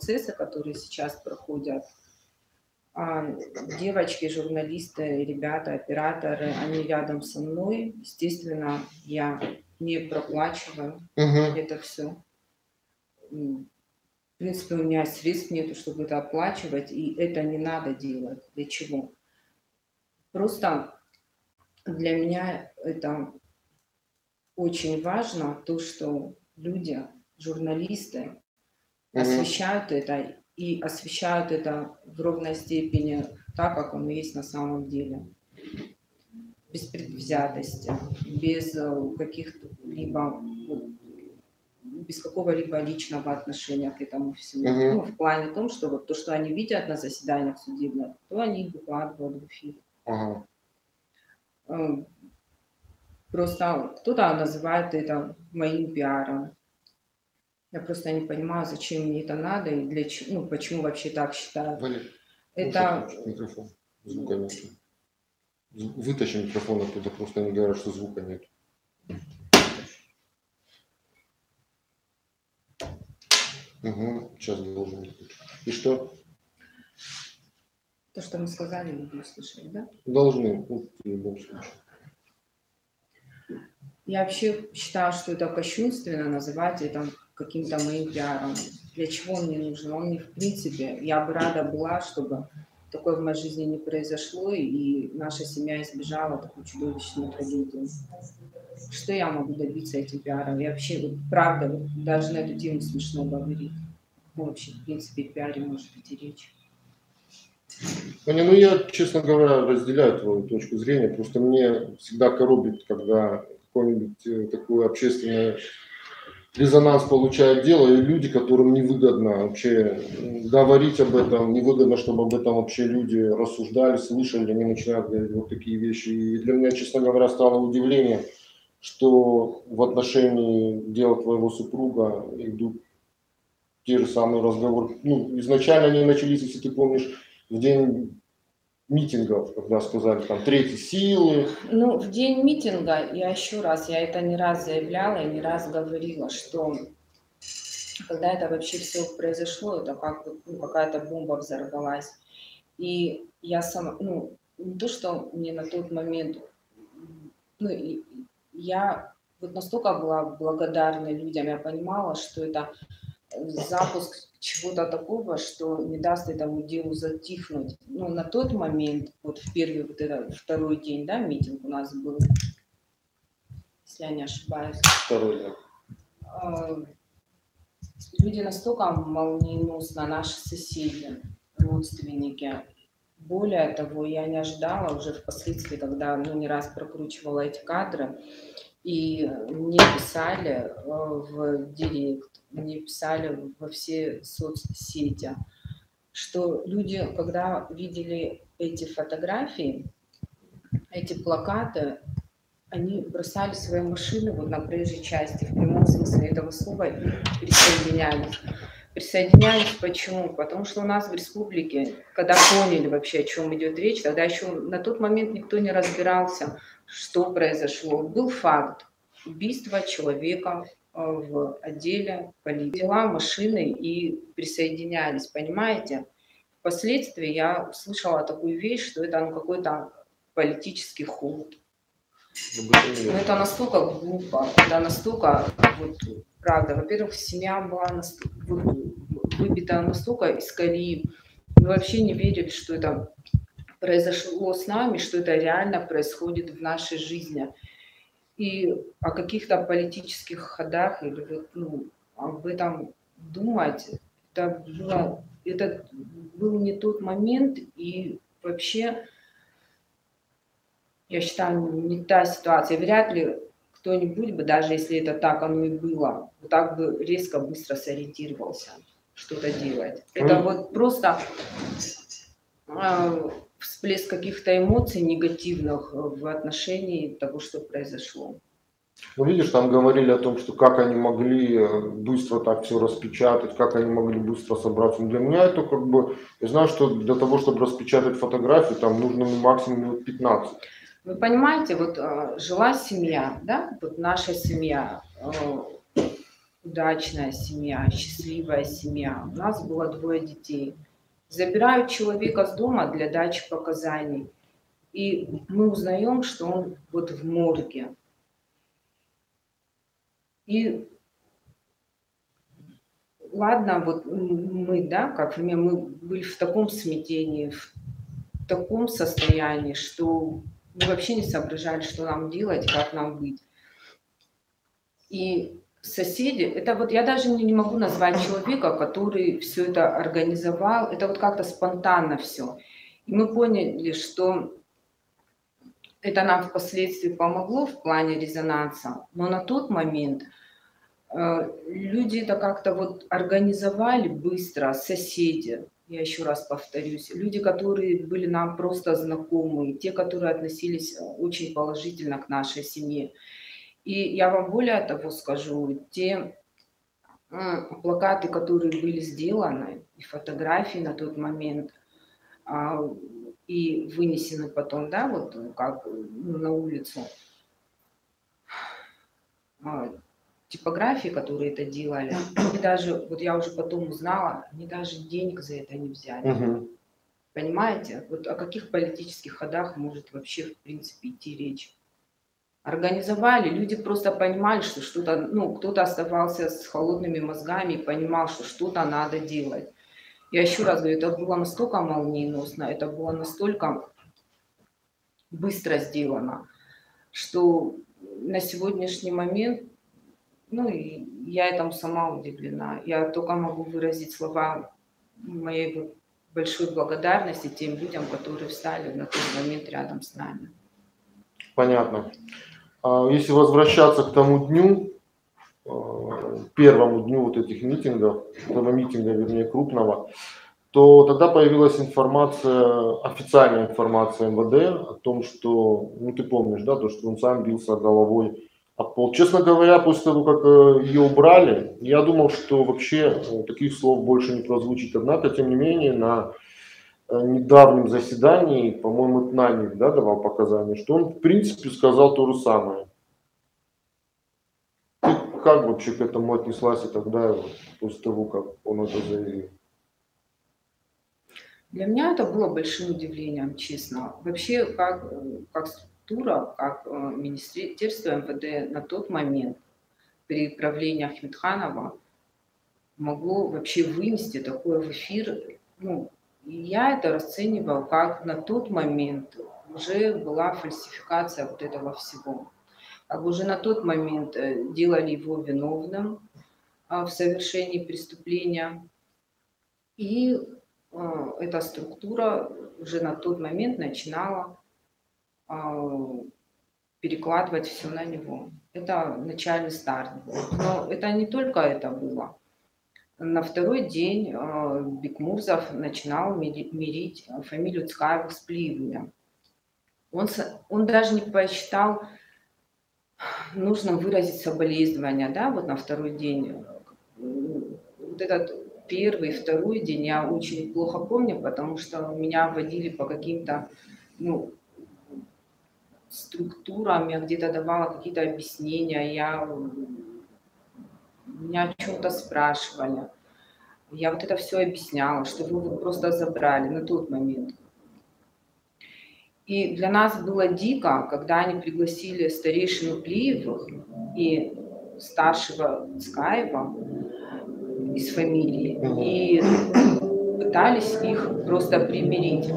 процессы, которые сейчас проходят, а, девочки, журналисты, ребята, операторы, они рядом со мной. Естественно, я не проплачиваю Угу. это все. В принципе, у меня средств нету, чтобы это оплачивать, и это не надо делать. Для чего? Просто для меня это очень важно, то, что люди, журналисты, Мгм. освещают это и освещают это в ровной степени так, как оно есть на самом деле. Без предвзятости, без э, каких-либо ну, без какого-либо личного отношения к этому всему. Мгм. Ну, в плане том, что вот то, что они видят на заседаниях судебных, то они выкладывают в эфир. Э, Просто кто-то называет это моим пиаром. Я просто не понимаю, зачем мне это надо и для чего, ну, почему вообще так считают. Вали, Это, микрофон. Звука нет. Вытащи микрофон оттуда, просто они говорят, что звука нет. Угу, сейчас должен быть. И что? то, что мы сказали, вы услышали, да? Должны, в любом случае. Я вообще считаю, что это кощунственно называть это каким-то моим пиаром. Для чего он мне нужен? Он мне, в принципе, я бы рада была, чтобы такое в моей жизни не произошло, и наша семья избежала такой чудовищной трагедии. Что я могу добиться этим пиаром? Я вообще, вот, правда, вот, даже на эту тему смешно говорить. Ну, вообще, в принципе, пиаре может идти речь. Ну я, честно говоря, разделяю твою точку зрения. Просто мне всегда коробит, когда какой-нибудь э, такой общественный резонанс получает дело, и люди, которым невыгодно вообще говорить об этом, невыгодно, чтобы об этом вообще люди рассуждали, слышали, они начинают говорить вот такие вещи. И для меня, честно говоря, стало удивление, что в отношении дела твоего супруга идут те же самые разговоры. Ну, изначально они начались, если ты помнишь, в день митингов, когда сказали там третьи силы. Ну, в день митинга, я еще раз, я это не раз заявляла и не раз говорила, что когда это вообще все произошло, это как ну, какая-то бомба взорвалась. И я сама, ну, не то, что мне на тот момент, ну, я вот настолько была благодарна людям, я понимала, что это запуск чего-то такого, что не даст этому делу затихнуть. Ну, на тот момент, вот в первый, вот этот второй день, да, митинг у нас был, если я не ошибаюсь, Второй день. а, люди настолько молниеносно, наши соседи, родственники. Более того, я не ожидала уже впоследствии, когда ну, не раз прокручивала эти кадры, и мне писали э, в директ, мне писали во все соцсети, что люди, когда видели эти фотографии, эти плакаты, они бросали свои машины вот на проезжей части, в прямом смысле этого слова, и присоединялись. Присоединялись почему? Потому что у нас в республике, когда поняли вообще, о чем идет речь, тогда еще на тот момент никто не разбирался, что произошло. Был факт убийства человека в отделе полиции. Взяла машины и присоединялись, понимаете? Впоследствии я услышала такую вещь, что это ну, какой-то политический ход. Не Ну, это настолько глупо, это настолько, вот, правда, во-первых, семья была наст- вы- выбита настолько из колеи, мы вообще не верили, что это произошло с нами, что это реально происходит в нашей жизни. И о каких-то политических ходах или вот, ну, об этом думать, это, было, это был не тот момент, и вообще я считаю, не та ситуация. Вряд ли кто-нибудь бы, даже если это так оно и было, вот так бы резко, быстро сориентировался что-то делать. Это вот просто э, всплеск каких-то эмоций негативных в отношении того, что произошло. Ну, видишь, там говорили о том, что как они могли э, быстро так все распечатать, как они могли быстро собраться. Ну, для меня это как бы, я знаю, что для того, чтобы распечатать фотографию, там нужно ну, максимум минут 15. Вы понимаете, вот э, жила семья, да, вот наша семья, э, удачная семья, счастливая семья. У нас было двое детей. Забирают человека с дома для дачи показаний. И мы узнаем, что он вот в морге. И ладно, вот мы, да, как мы были в таком смятении, в таком состоянии, что мы вообще не соображали, что нам делать, как нам быть. И соседи, это вот я даже не, не могу назвать человека, который все это организовал, это вот как-то спонтанно все. И мы поняли, что это нам впоследствии помогло в плане резонанса, но на тот момент – Э, люди это как-то вот организовали быстро, соседи, я еще раз повторюсь, люди, которые были нам просто знакомы, те, которые относились очень положительно к нашей семье. И я вам более того скажу, те плакаты, которые были сделаны, и фотографии на тот момент, а, и вынесены потом, да, вот как ну, на улицу, а, типографии, которые это делали, они даже, вот я уже потом узнала, они даже денег за это не взяли. Угу. Понимаете? Вот о каких политических ходах может вообще, в принципе, идти речь? Организовали, люди просто понимали, что что-то, ну, кто-то оставался с холодными мозгами и понимал, что что-то надо делать. Я еще раз говорю, это было настолько молниеносно, это было настолько быстро сделано, что на сегодняшний момент ну, и я этому сама удивлена. Я только могу выразить слова моей большой благодарности тем людям, которые встали на тот момент рядом с нами. Понятно. А если возвращаться к тому дню, э, первому дню вот этих митингов, этого митинга, вернее, крупного, то тогда появилась информация, официальная информация МВД о том, что, ну ты помнишь, да, то, что он сам бился головой а пол. Честно говоря, после того, как э, ее убрали, я думал, что вообще э, таких слов больше не прозвучит. Однако, тем не менее, на недавнем заседании, по-моему, Тнаник да, давал показания, что он, в принципе, сказал то же самое. Ты как вообще к этому отнеслась и тогда, после того, как он это заявил? Для меня это было большим удивлением, честно. Вообще, как, как структура, как э, Министерство МВД на тот момент при правлении Ахмедханова могло вообще вынести такое в эфир. Ну, я это расценивал как на тот момент уже была фальсификация вот этого всего. Как уже на тот момент э, делали его виновным а, в совершении преступления. И э, эта структура уже на тот момент начинала перекладывать все на него. Это начальный старт. Но это не только это было. На второй день а, Бекмурзов начинал мирить фамилию Цкаева с Плиевым. Он, он даже не посчитал нужно выразить соболезнования, да, вот на второй день. Вот этот первый, второй день я очень плохо помню, потому что меня водили по каким-то, ну, структурам, я где-то давала какие-то объяснения, я меня о чем-то спрашивали. Я вот это все объясняла, что вы вот просто забрали на тот момент. И для нас было дико, когда они пригласили старейшину Плиевых и старшего Скаева из фамилии и пытались их просто примирить.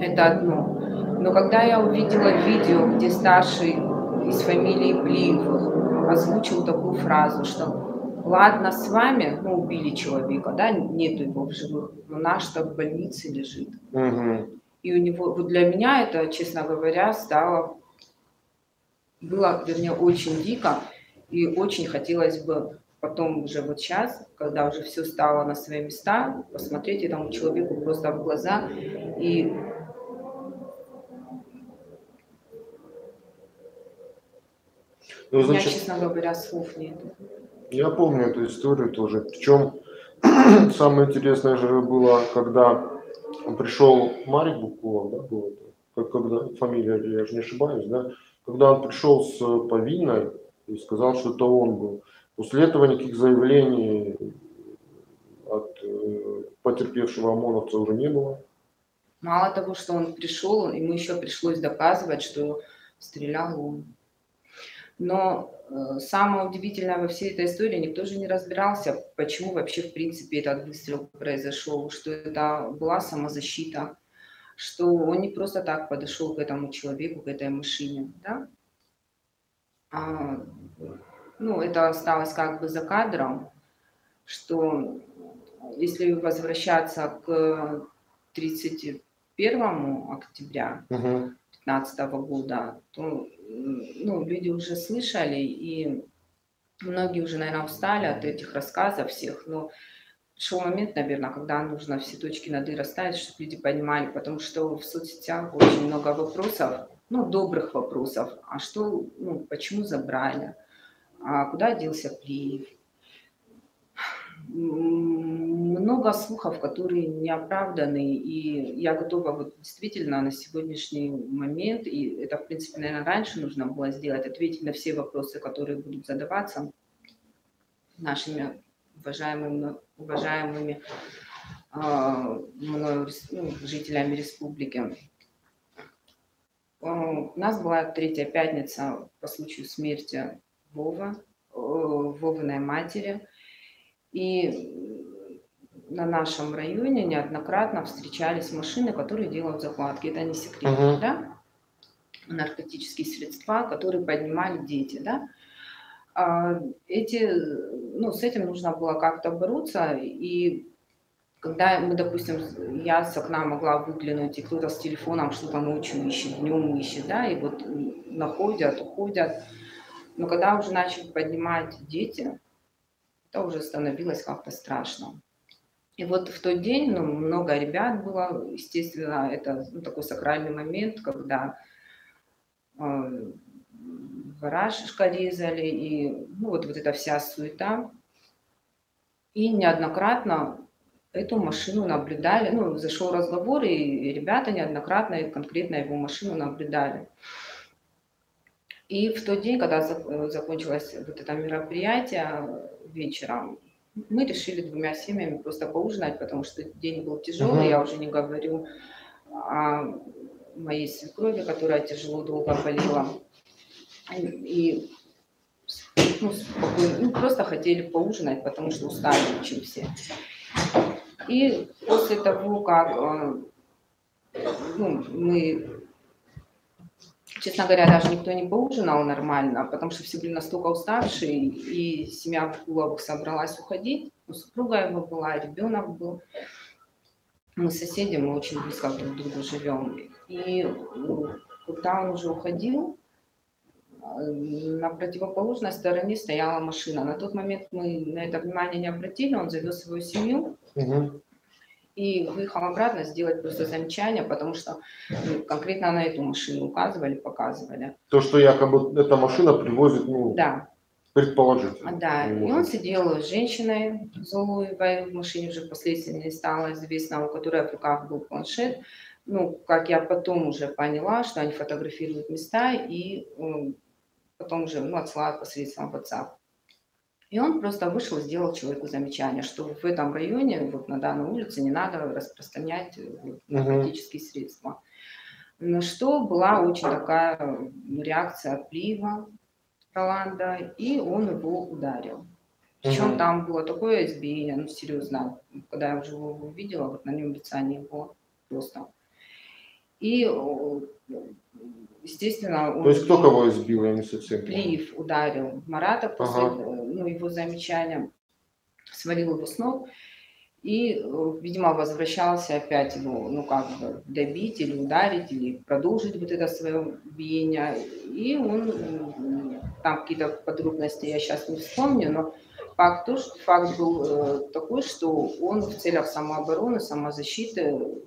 Это одно. Но когда я увидела видео, где старший из фамилии Плиевых озвучил такую фразу, что ладно с вами, ну убили человека, да, нету его в живых, но наш-то в больнице лежит. Угу. И у него, вот для меня это, честно говоря, стало, было, вернее, очень дико, и очень хотелось бы потом уже вот сейчас, когда уже все стало на свои места, посмотреть этому человеку просто в глаза и Ну, значит, Я, честно говоря, слов нет. Я помню эту историю тоже. Причем самое интересное же было, когда пришел Марик Букулов, да, был это, когда фамилия, я же не ошибаюсь, да, когда он пришел с повинной и сказал, что это он был. После этого никаких заявлений от э, потерпевшего ОМОНовца уже не было. Мало того, что он пришел, ему еще пришлось доказывать, что стрелял он. Но э, самое удивительное во всей этой истории, никто же не разбирался, почему вообще в принципе этот выстрел произошел, что это была самозащита, что он не просто так подошел к этому человеку, к этой машине, да? А, ну, это осталось как бы за кадром, что если возвращаться к 31 октября 2015 uh-huh. года, то ну, люди уже слышали, и многие уже, наверное, устали от этих рассказов всех, но пришел момент, наверное, когда нужно все точки над «и» расставить, чтобы люди понимали, потому что в соцсетях очень много вопросов, ну, добрых вопросов, а что, ну, почему забрали, а куда делся Плиев, много слухов, которые не оправданы, и я готова вот действительно на сегодняшний момент, и это, в принципе, наверное, раньше нужно было сделать, ответить на все вопросы, которые будут задаваться нашими уважаемыми, уважаемыми э, мною, ну, жителями республики. У нас была третья пятница по случаю смерти Вова, Вовиной матери. И на нашем районе неоднократно встречались машины, которые делают закладки. Это не секрет, uh-huh. да? Наркотические средства, которые поднимали дети, да? А эти, ну, с этим нужно было как-то бороться, и когда мы, допустим, я с окна могла выглянуть, и кто-то с телефоном что-то ночью ищет, днем ищет, да, и вот находят, уходят. Но когда уже начали поднимать дети, это уже становилось как-то страшно. И вот в тот день ну, много ребят было, естественно, это ну, такой сакральный момент, когда э, барашка резали, и ну, вот, вот эта вся суета. И неоднократно эту машину наблюдали, ну, зашел разговор, и ребята неоднократно и конкретно его машину наблюдали. И в тот день, когда закончилось вот это мероприятие вечером, мы решили двумя семьями просто поужинать, потому что день был тяжелый, uh-huh. я уже не говорю о моей свекрови, которая тяжело долго болела. И ну, спокойно, ну, просто хотели поужинать, потому что устали очень все. И после того, как э, ну, мы Честно говоря, даже никто не поужинал нормально, потому что все были настолько уставшие, и семья в головах собралась уходить. У супруга его была, ребенок был. Мы соседи, мы очень близко друг к другу живем. И когда он уже уходил, на противоположной стороне стояла машина. На тот момент мы на это внимание не обратили, он завез свою семью. Угу и выехал обратно сделать просто замечание, потому что ну, конкретно на эту машину указывали, показывали. То, что якобы эта машина привозит, ну, да. предположительно. Да, и он сидел с женщиной злой в машине, уже впоследствии стало известно, у которой в руках был планшет. Ну, как я потом уже поняла, что они фотографируют места и потом уже ну, отсылают посредством WhatsApp. И он просто вышел и сделал человеку замечание, что в этом районе, вот на данной улице, не надо распространять э, наркотические uh-huh. средства. На что была очень такая реакция Плива Роланда, и он его ударил. Причем uh-huh. там было такое избиение, ну серьезно, когда я уже его увидела, вот на нем лица не было просто. И естественно... То есть кто кого избил, я не совсем Плиев ударил Марата после ага. ну, его замечания, свалил его с ног. И, видимо, возвращался опять его, ну, как бы, добить или ударить, или продолжить вот это свое биение. И он, там какие-то подробности я сейчас не вспомню, но факт, то, что, факт был э, такой, что он в целях самообороны, самозащиты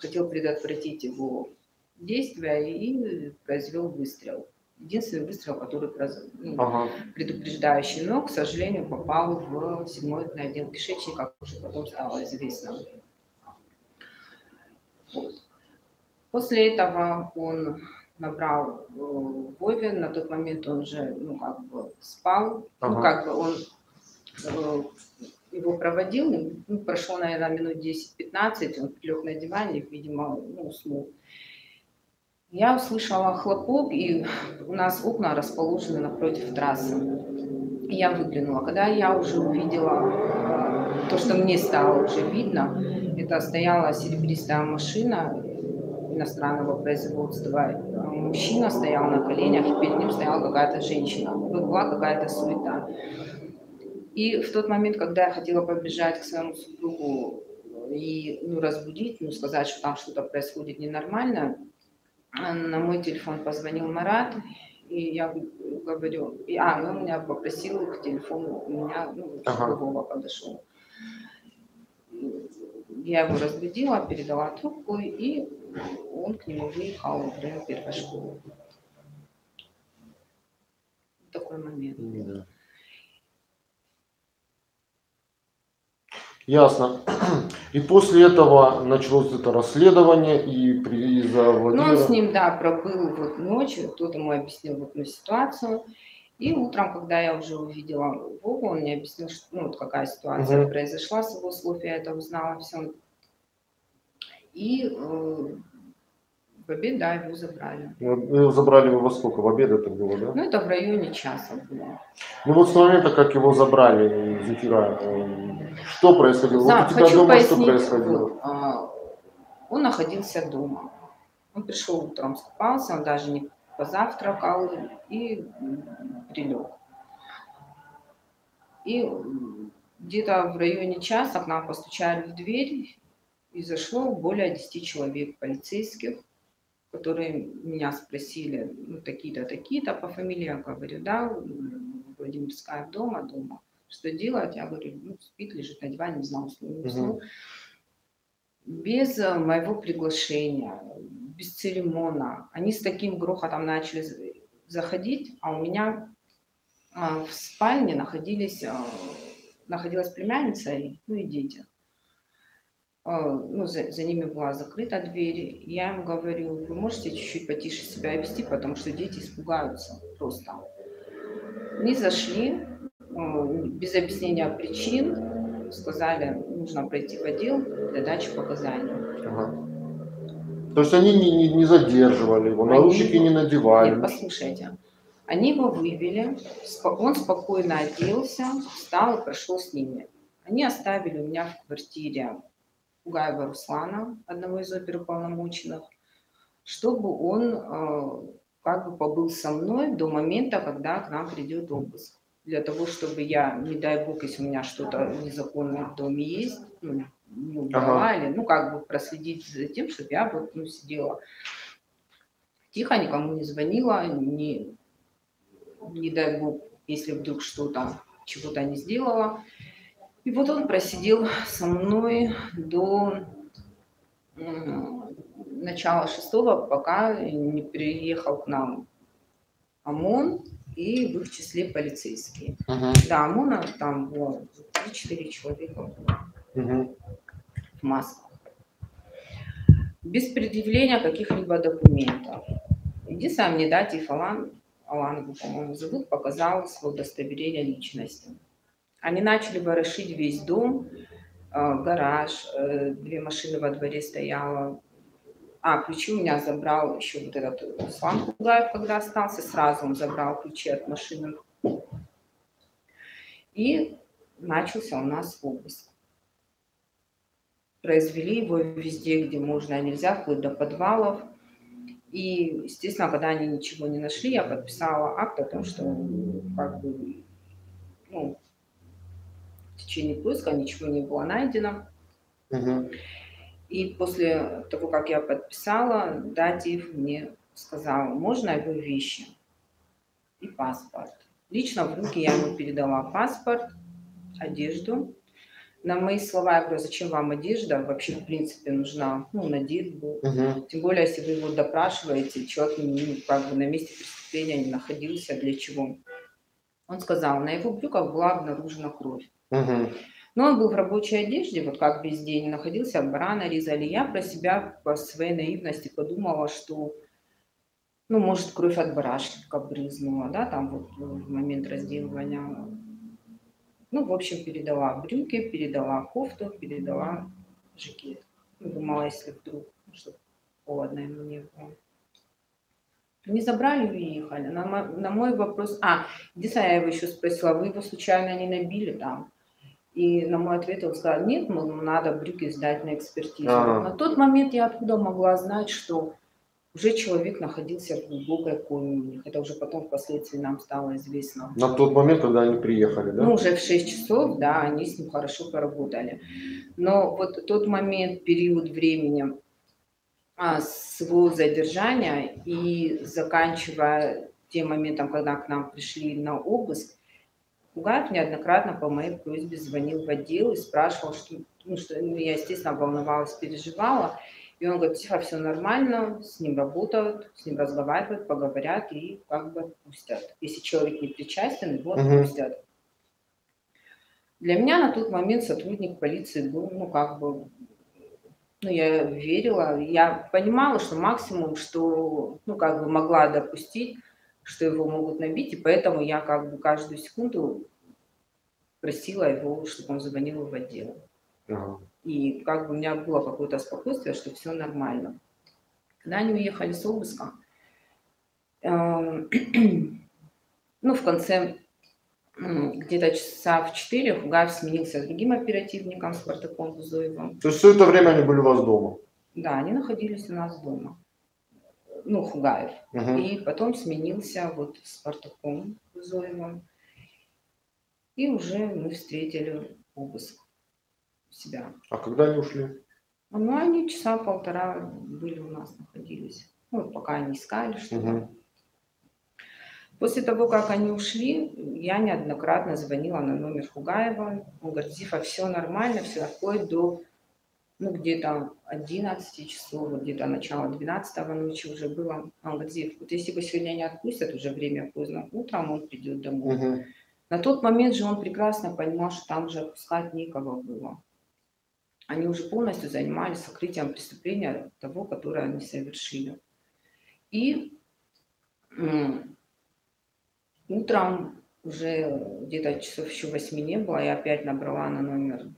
хотел предотвратить его действия и произвел выстрел. Единственный выстрел, который ну, ага. предупреждающий, но, к сожалению, попал в седьмой отдел кишечника, как уже потом стало известно. Вот. После этого он набрал э, Вове, на тот момент он же, ну, как бы спал, Ага. ну, как бы он э, его проводил, ну, прошло, наверное, минут 10-15, он лег на диване, видимо, ну, уснул. Я услышала хлопок, и у нас окна расположены напротив трассы. Я выглянула. Когда я уже увидела э, то, что мне стало уже видно, это стояла серебристая машина иностранного производства. Мужчина стоял на коленях, и перед ним стояла какая-то женщина. Была какая-то суета. И в тот момент, когда я хотела побежать к своему супругу и ну, разбудить, ну, сказать, что там что-то происходит ненормально, а, на мой телефон позвонил Марат, и я говорю, и, а, он меня попросил к телефону, у меня, ну, Ага. Вова подошел. Я его разбудила, передала трубку, и он к нему выехал в район первой школы. Такой момент. Да. Ясно. И после этого началось это расследование и при из-за Ну, он Владимира. с ним, да, пробыл вот ночью, кто-то ему объяснил вот эту ситуацию. И утром, когда я уже увидела Вову, он мне объяснил, что, ну, вот какая ситуация Мгм. произошла с его слов, я это узнала все. И э, в обед, да, его забрали. Ну, Вы забрали его во сколько? В обед это было, да? Ну, это в районе часа было. Ну вот с момента, как его забрали, Зефира, э, что происходило? Да, вот у тебя хочу дома что пояснить. происходило? вот, а, он находился дома. Он пришел утром, скупался, он даже не позавтракал и прилег. И где-то в районе часа к нам постучали в дверь, и зашло более 10 человек полицейских, которые меня спросили, ну, такие-то, такие-то, по фамилии я говорю, да, Владимирская дома, дома. Что делать? Я говорю, ну, спит, лежит на диване, не знаю, уснул, не уснул. Без э, моего приглашения, без церемона. Они с таким грохотом начали за- заходить, а у меня а, в спальне находились, а, находилась племянница и, ну, и дети. А, Ну, за, за ними была закрыта дверь. Я им говорю, вы можете чуть-чуть потише себя вести, потому что дети испугаются просто. Они зашли, э, без объяснения причин, сказали, нужно пройти в отдел для дачи показаний. Ага. То есть они не, не, не задерживали его, Они- наручники не надевали. Нет, послушайте. Они его вывели, он спокойно оделся, встал и прошел с ними. Они оставили у меня в квартире Пугаева Руслана, одного из оперуполномоченных, чтобы он э, как бы побыл со мной до момента, когда к нам придет обыск. Для того, чтобы я, не дай бог, если у меня что-то незаконное в доме есть, ну, не убрала или, ну, как бы проследить за тем, чтобы я вот, ну, сидела тихо, никому не звонила, не, не дай бог, если вдруг что-то, чего-то не сделала. И вот он просидел со мной до начала шестого, пока не приехал к нам ОМОН и в их числе полицейские. Мгм, Да, ОМОНа там было 3-4 человека было мгм. в масках. Без предъявления каких-либо документов. Единственное, мне дать Алан, Алан его, по-моему, зовут, показал свое удостоверение личности. Они начали ворошить весь дом, э, гараж, э, две машины во дворе стояло. А, ключи у меня забрал еще вот этот Руслан Кугаев, когда остался, сразу он забрал ключи от машины. И начался у нас обыск произвели его везде, где можно и нельзя, вплоть до подвалов. И, естественно, когда они ничего не нашли, я подписала акт о том, что как бы, ну, течение поиска ничего не было найдено. Мгм. И после того, как я подписала, датив мне сказал, можно его вещи и паспорт. Лично в руки я ему передала паспорт, одежду. На мои слова я говорю, зачем вам одежда? Вообще, в принципе, нужна, ну, надеть был. Мгм. Тем более, если вы его допрашиваете, человек ну, как бы на месте преступления не находился, для чего? Он сказал, на его брюках была обнаружена кровь. Мгм. Но он был в рабочей одежде, вот как весь день находился, барана резали. Я про себя по своей наивности подумала, что ну, может, кровь от барашка брызнула, да, там вот в момент разделывания. Ну, в общем, передала брюки, передала кофту, передала жакет. Ну, думала, если вдруг, чтобы холодно ему не было. Не забрали, уехали. На мой, на мой вопрос... А, его еще спросила, вы его случайно не набили там? И на мой ответ он сказал, нет, ну, надо брюки сдать на экспертизу. А-а-а. На тот момент я откуда могла знать, что уже человек находился в глубокой коме. Это уже потом впоследствии нам стало известно. На тот момент, когда они приехали, да? Ну, уже в 6 часов, да, они с ним хорошо поработали. Но вот тот момент, период времени а, с его задержания и заканчивая тем моментом, когда к нам пришли на обыск, Пугаев неоднократно по моей просьбе звонил в отдел и спрашивал, что, ну, что ну, я, естественно, волновалась, переживала. И он говорит, тихо, все нормально, с ним работают, с ним разговаривают, поговорят и как бы отпустят. Если человек не причастен, его отпустят. Угу. Для меня на тот момент сотрудник полиции был, ну, как бы, ну, я верила, я понимала, что максимум, что, ну, как бы могла допустить, что его могут набить, и поэтому я как бы каждую секунду просила его, чтобы он звонил в отдел. Ага. И как бы у меня было какое-то спокойствие, что все нормально. Когда они уехали с обыска, эм, ну, в конце где-то часа в 4 Хугаев сменился другим оперативником, Спартаком Бузоевым. То есть все это время они были у вас дома? Да, они находились у нас дома. Ну, Хугаев. Угу. И потом сменился вот Спартаком Бузоевым. И уже мы встретили обыск себя. А когда они ушли? Ну, они часа полтора были у нас, находились. Ну, пока они искали что-то. Угу. После того, как они ушли, я неоднократно звонила на номер Хугаева. Он говорит, Зифа, все нормально, все вплоть до ну, где-то 11 часов, где-то начало 12 ночи уже было. Он говорит, вот если бы сегодня не отпустят, уже время поздно, утром он придет домой. Угу. На тот момент же он прекрасно понимал, что там же отпускать некого было они уже полностью занимались сокрытием преступления того, которое они совершили. И утром уже где-то часов еще восьми не было, я опять набрала на номер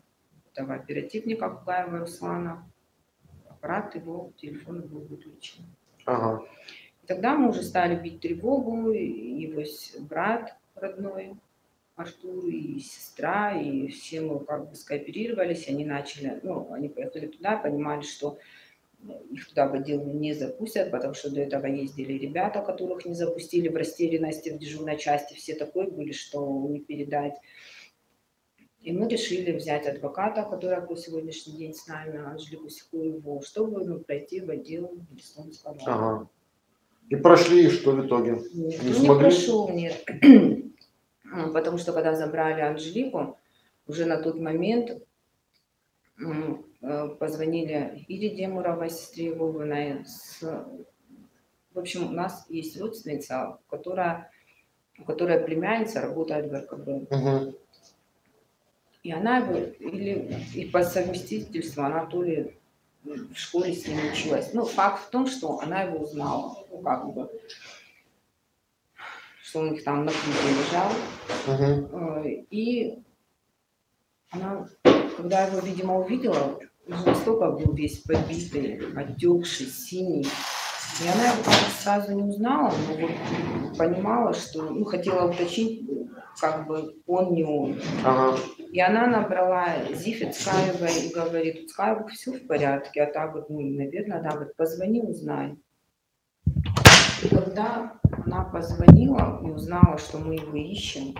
этого оперативника Кугаева Руслана. Аппарат его, телефон был выключен. Ага. И тогда мы уже стали бить тревогу, его брат родной Артур и сестра, и все мы как бы скооперировались, они начали, ну, они поехали туда, понимали, что их туда в отдел не запустят, потому что до этого ездили ребята, которых не запустили в растерянности в дежурной части, все такой были, что не передать. И мы решили взять адвоката, который по сегодняшний день с нами, Анжелику Сикуеву, чтобы ну, пройти в отдел Херсонского. Ага. И прошли, что в итоге? Нет, не, не смогли? прошел, нет. потому что когда забрали Анжелику, уже на тот момент э, позвонили Ире Демуровой, сестре Вовиной. С... В общем, у нас есть родственница, которая, у которой племянница работает в РКБ. Угу. И она его, или и по совместительству она то ли в школе с ним училась. Ну, факт в том, что она его узнала. Ну, как бы что у них там на кухне лежал. Угу. И она, когда его, видимо, увидела, уже настолько был весь побитый, отекший, синий. И она его сразу не узнала, но вот понимала, что, ну, хотела уточнить, как бы он не он. Ага. И она набрала Зифи Цкаева и говорит, Цкаева, все в порядке, а так вот, ну, наверное, да, вот позвони, узнай. И когда она позвонила и узнала, что мы его ищем,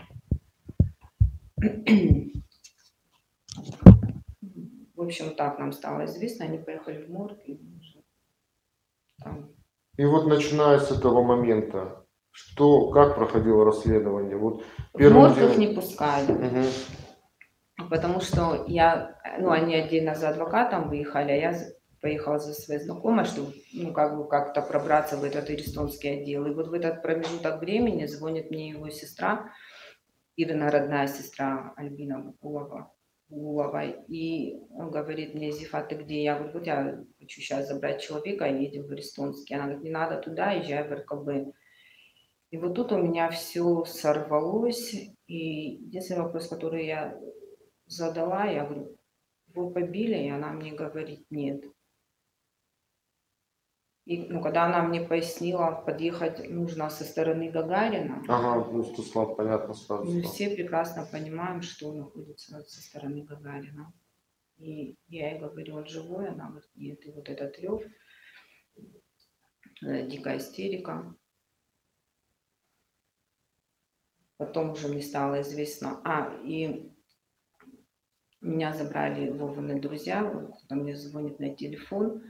в общем, так нам стало известно, они поехали в морг и там. И вот начиная с этого момента, что, как проходило расследование? Вот в морг день... их не пускали. Угу. Потому что я, ну, они отдельно за адвокатом выехали, а я поехала за своей знакомой, чтобы ну, как бы как-то пробраться в этот эстонский отдел. И вот в этот промежуток времени звонит мне его сестра, Ирина, родная сестра Альбина Бакулова. Гуловой. И он говорит мне, Зифа, ты где? Я говорю, вот я хочу сейчас забрать человека, едем в Арестонский. Она говорит, не надо туда, езжай в РКБ. И вот тут у меня все сорвалось. И единственный вопрос, который я задала, я говорю, вы побили? И она мне говорит, нет. И ну, когда она мне пояснила, подъехать нужно со стороны Гагарина. Ага, ну, Стуслав, понятно сразу. Мы все прекрасно понимаем, что находится со стороны Гагарина. И я ей говорю, он живой? Она говорит, нет. И вот этот рев, э, дикая истерика. Потом уже мне стало известно. А, и меня забрали Вованы друзья, вот, мне звонит на телефон,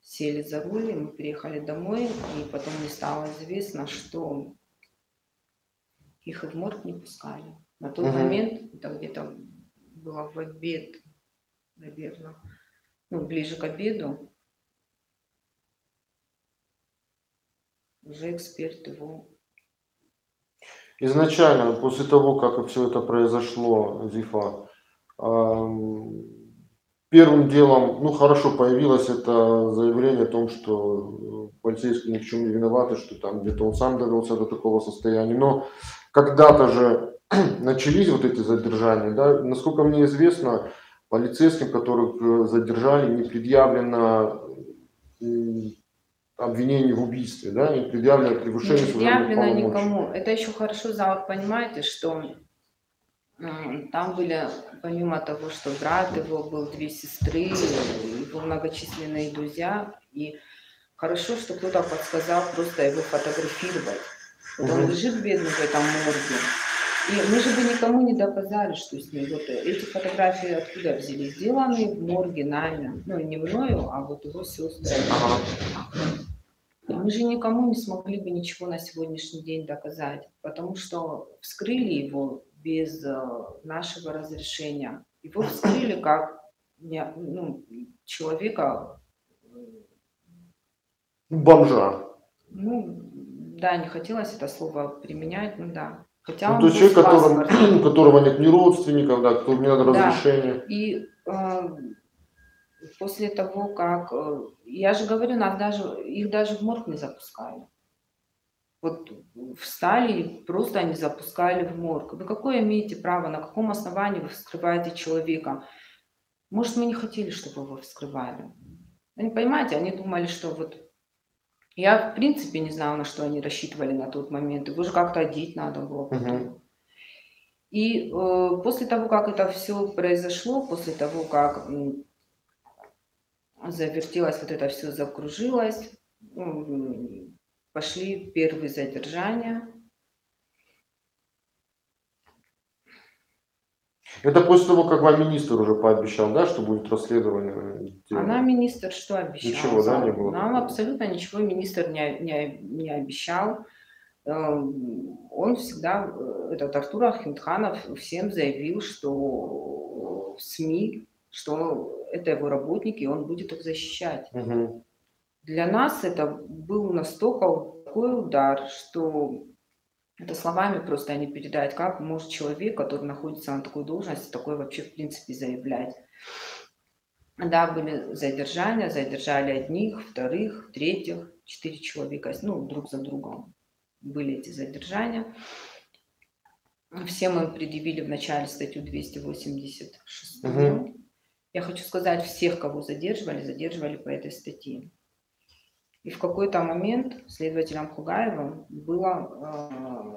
сели за руль, мы приехали домой, и потом мне стало известно, что их и в морг не пускали. На тот угу. момент, это где-то было в обед, наверное, ну, ближе к обеду, уже эксперт его. Изначально, после того, как все это произошло, Зифа, Первым делом, ну хорошо, появилось это заявление о том, что э, полицейские ни в чем не виноваты, что там где-то он сам довелся до такого состояния. Но когда-то же начались вот эти задержания, да, насколько мне известно, полицейским, которых э, задержали, не предъявлено обвинение в убийстве, да, не предъявлено превышение Не предъявлено никому. Это еще хорошо, Завод, понимаете, что там были, помимо того, что брат его был, две сестры, его многочисленные друзья. И хорошо, что кто-то подсказал просто его фотографировать. Вот он лежит бедный в этом морге. И мы же бы никому не доказали, что с ним. Вот эти фотографии откуда взялись? Сделаны в морге нами. Ну, не мною, а вот его сестры. Мы же никому не смогли бы ничего на сегодняшний день доказать, потому что вскрыли его без э, нашего разрешения. Его вскрыли как ну, человека... Бомжа. Ну, да, не хотелось это слово применять, ну да. Хотя ну, то есть человек, которого, у которого нет ни родственников, да, кто не надо разрешения. Да. И э, после того, как... Э, я же говорю, нас даже, их даже в морг не запускали. Вот встали и просто они запускали в морг. Вы какое имеете право, на каком основании вы вскрываете человека? Может, мы не хотели, чтобы его вскрывали. Вы понимаете, они думали, что вот я в принципе не знала, на что они рассчитывали на тот момент. Его же как-то одеть надо было. Угу. И э, после того, как это все произошло, после того, как э, завертелось, вот это все закружилось, пошли первые задержания. Это после того, как вам министр уже пообещал, да, что будет расследование? Она министр что обещал? Ничего, да, не было? Нам абсолютно ничего министр не, не, не обещал. Эм, он всегда, э, этот Артур Ахмедханов всем заявил, что в СМИ, что это его работники, и он будет их защищать. Угу. Для нас это был настолько такой удар, что это словами просто не передать, как может человек, который находится на такой должности, такой вообще в принципе заявлять. Да, были задержания, задержали одних, вторых, третьих, четыре человека, ну, друг за другом были эти задержания. Всем мы предъявили в начале статью 286. Угу. Я хочу сказать, всех, кого задерживали, задерживали по этой статье. И в какой-то момент следователем Хугаевым было...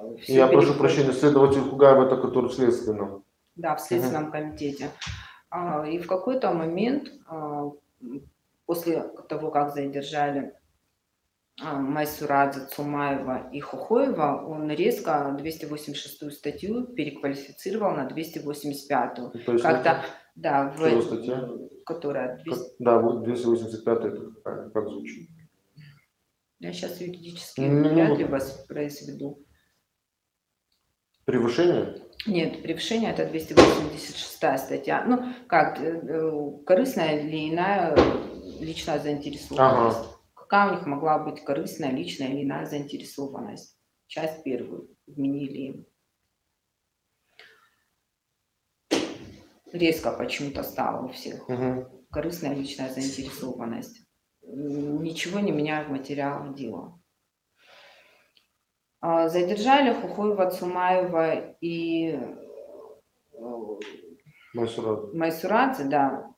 Э, Я прошу прощения, следователь Хугаева, это который в следственном. Да, в следственном угу. комитете. А, и в какой-то момент, а, после того, как задержали а, Майсурадзе, Цумаева и Хухоева, он резко 286 статью переквалифицировал на 285. Когда, да, в, которая 200... Да, 285 это как, как звучит? Я сейчас юридически ну, вряд ли вас произведу. Превышение? Нет, превышение это 286 статья. Ну, как, э, э, корыстная или иная личная заинтересованность. Ага. Какая у них могла быть корыстная, личная или иная заинтересованность? Часть первую вменили им. резко почему-то стало у всех. Мгм. Корыстная личная заинтересованность. Ничего не меняя в материалах дела. А, Задержали Хухуева, Цумаева и э, Масюрат. Майсурадзе, да,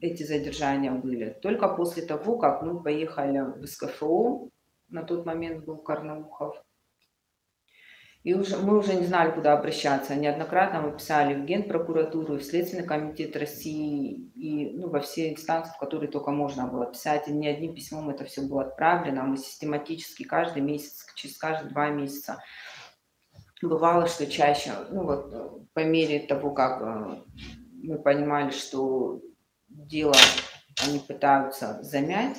эти задержания были. Только после того, как мы поехали в СКФО, на тот момент был Карнаухов, и уже, мы уже не знали, куда обращаться. Неоднократно мы писали в Генпрокуратуру, в Следственный комитет России и ну, во все инстанции, в которые только можно было писать. И ни одним письмом это все было отправлено. Мы систематически каждый месяц, через каждые два месяца бывало, что чаще, ну вот по мере того, как э, мы понимали, что дело они пытаются замять,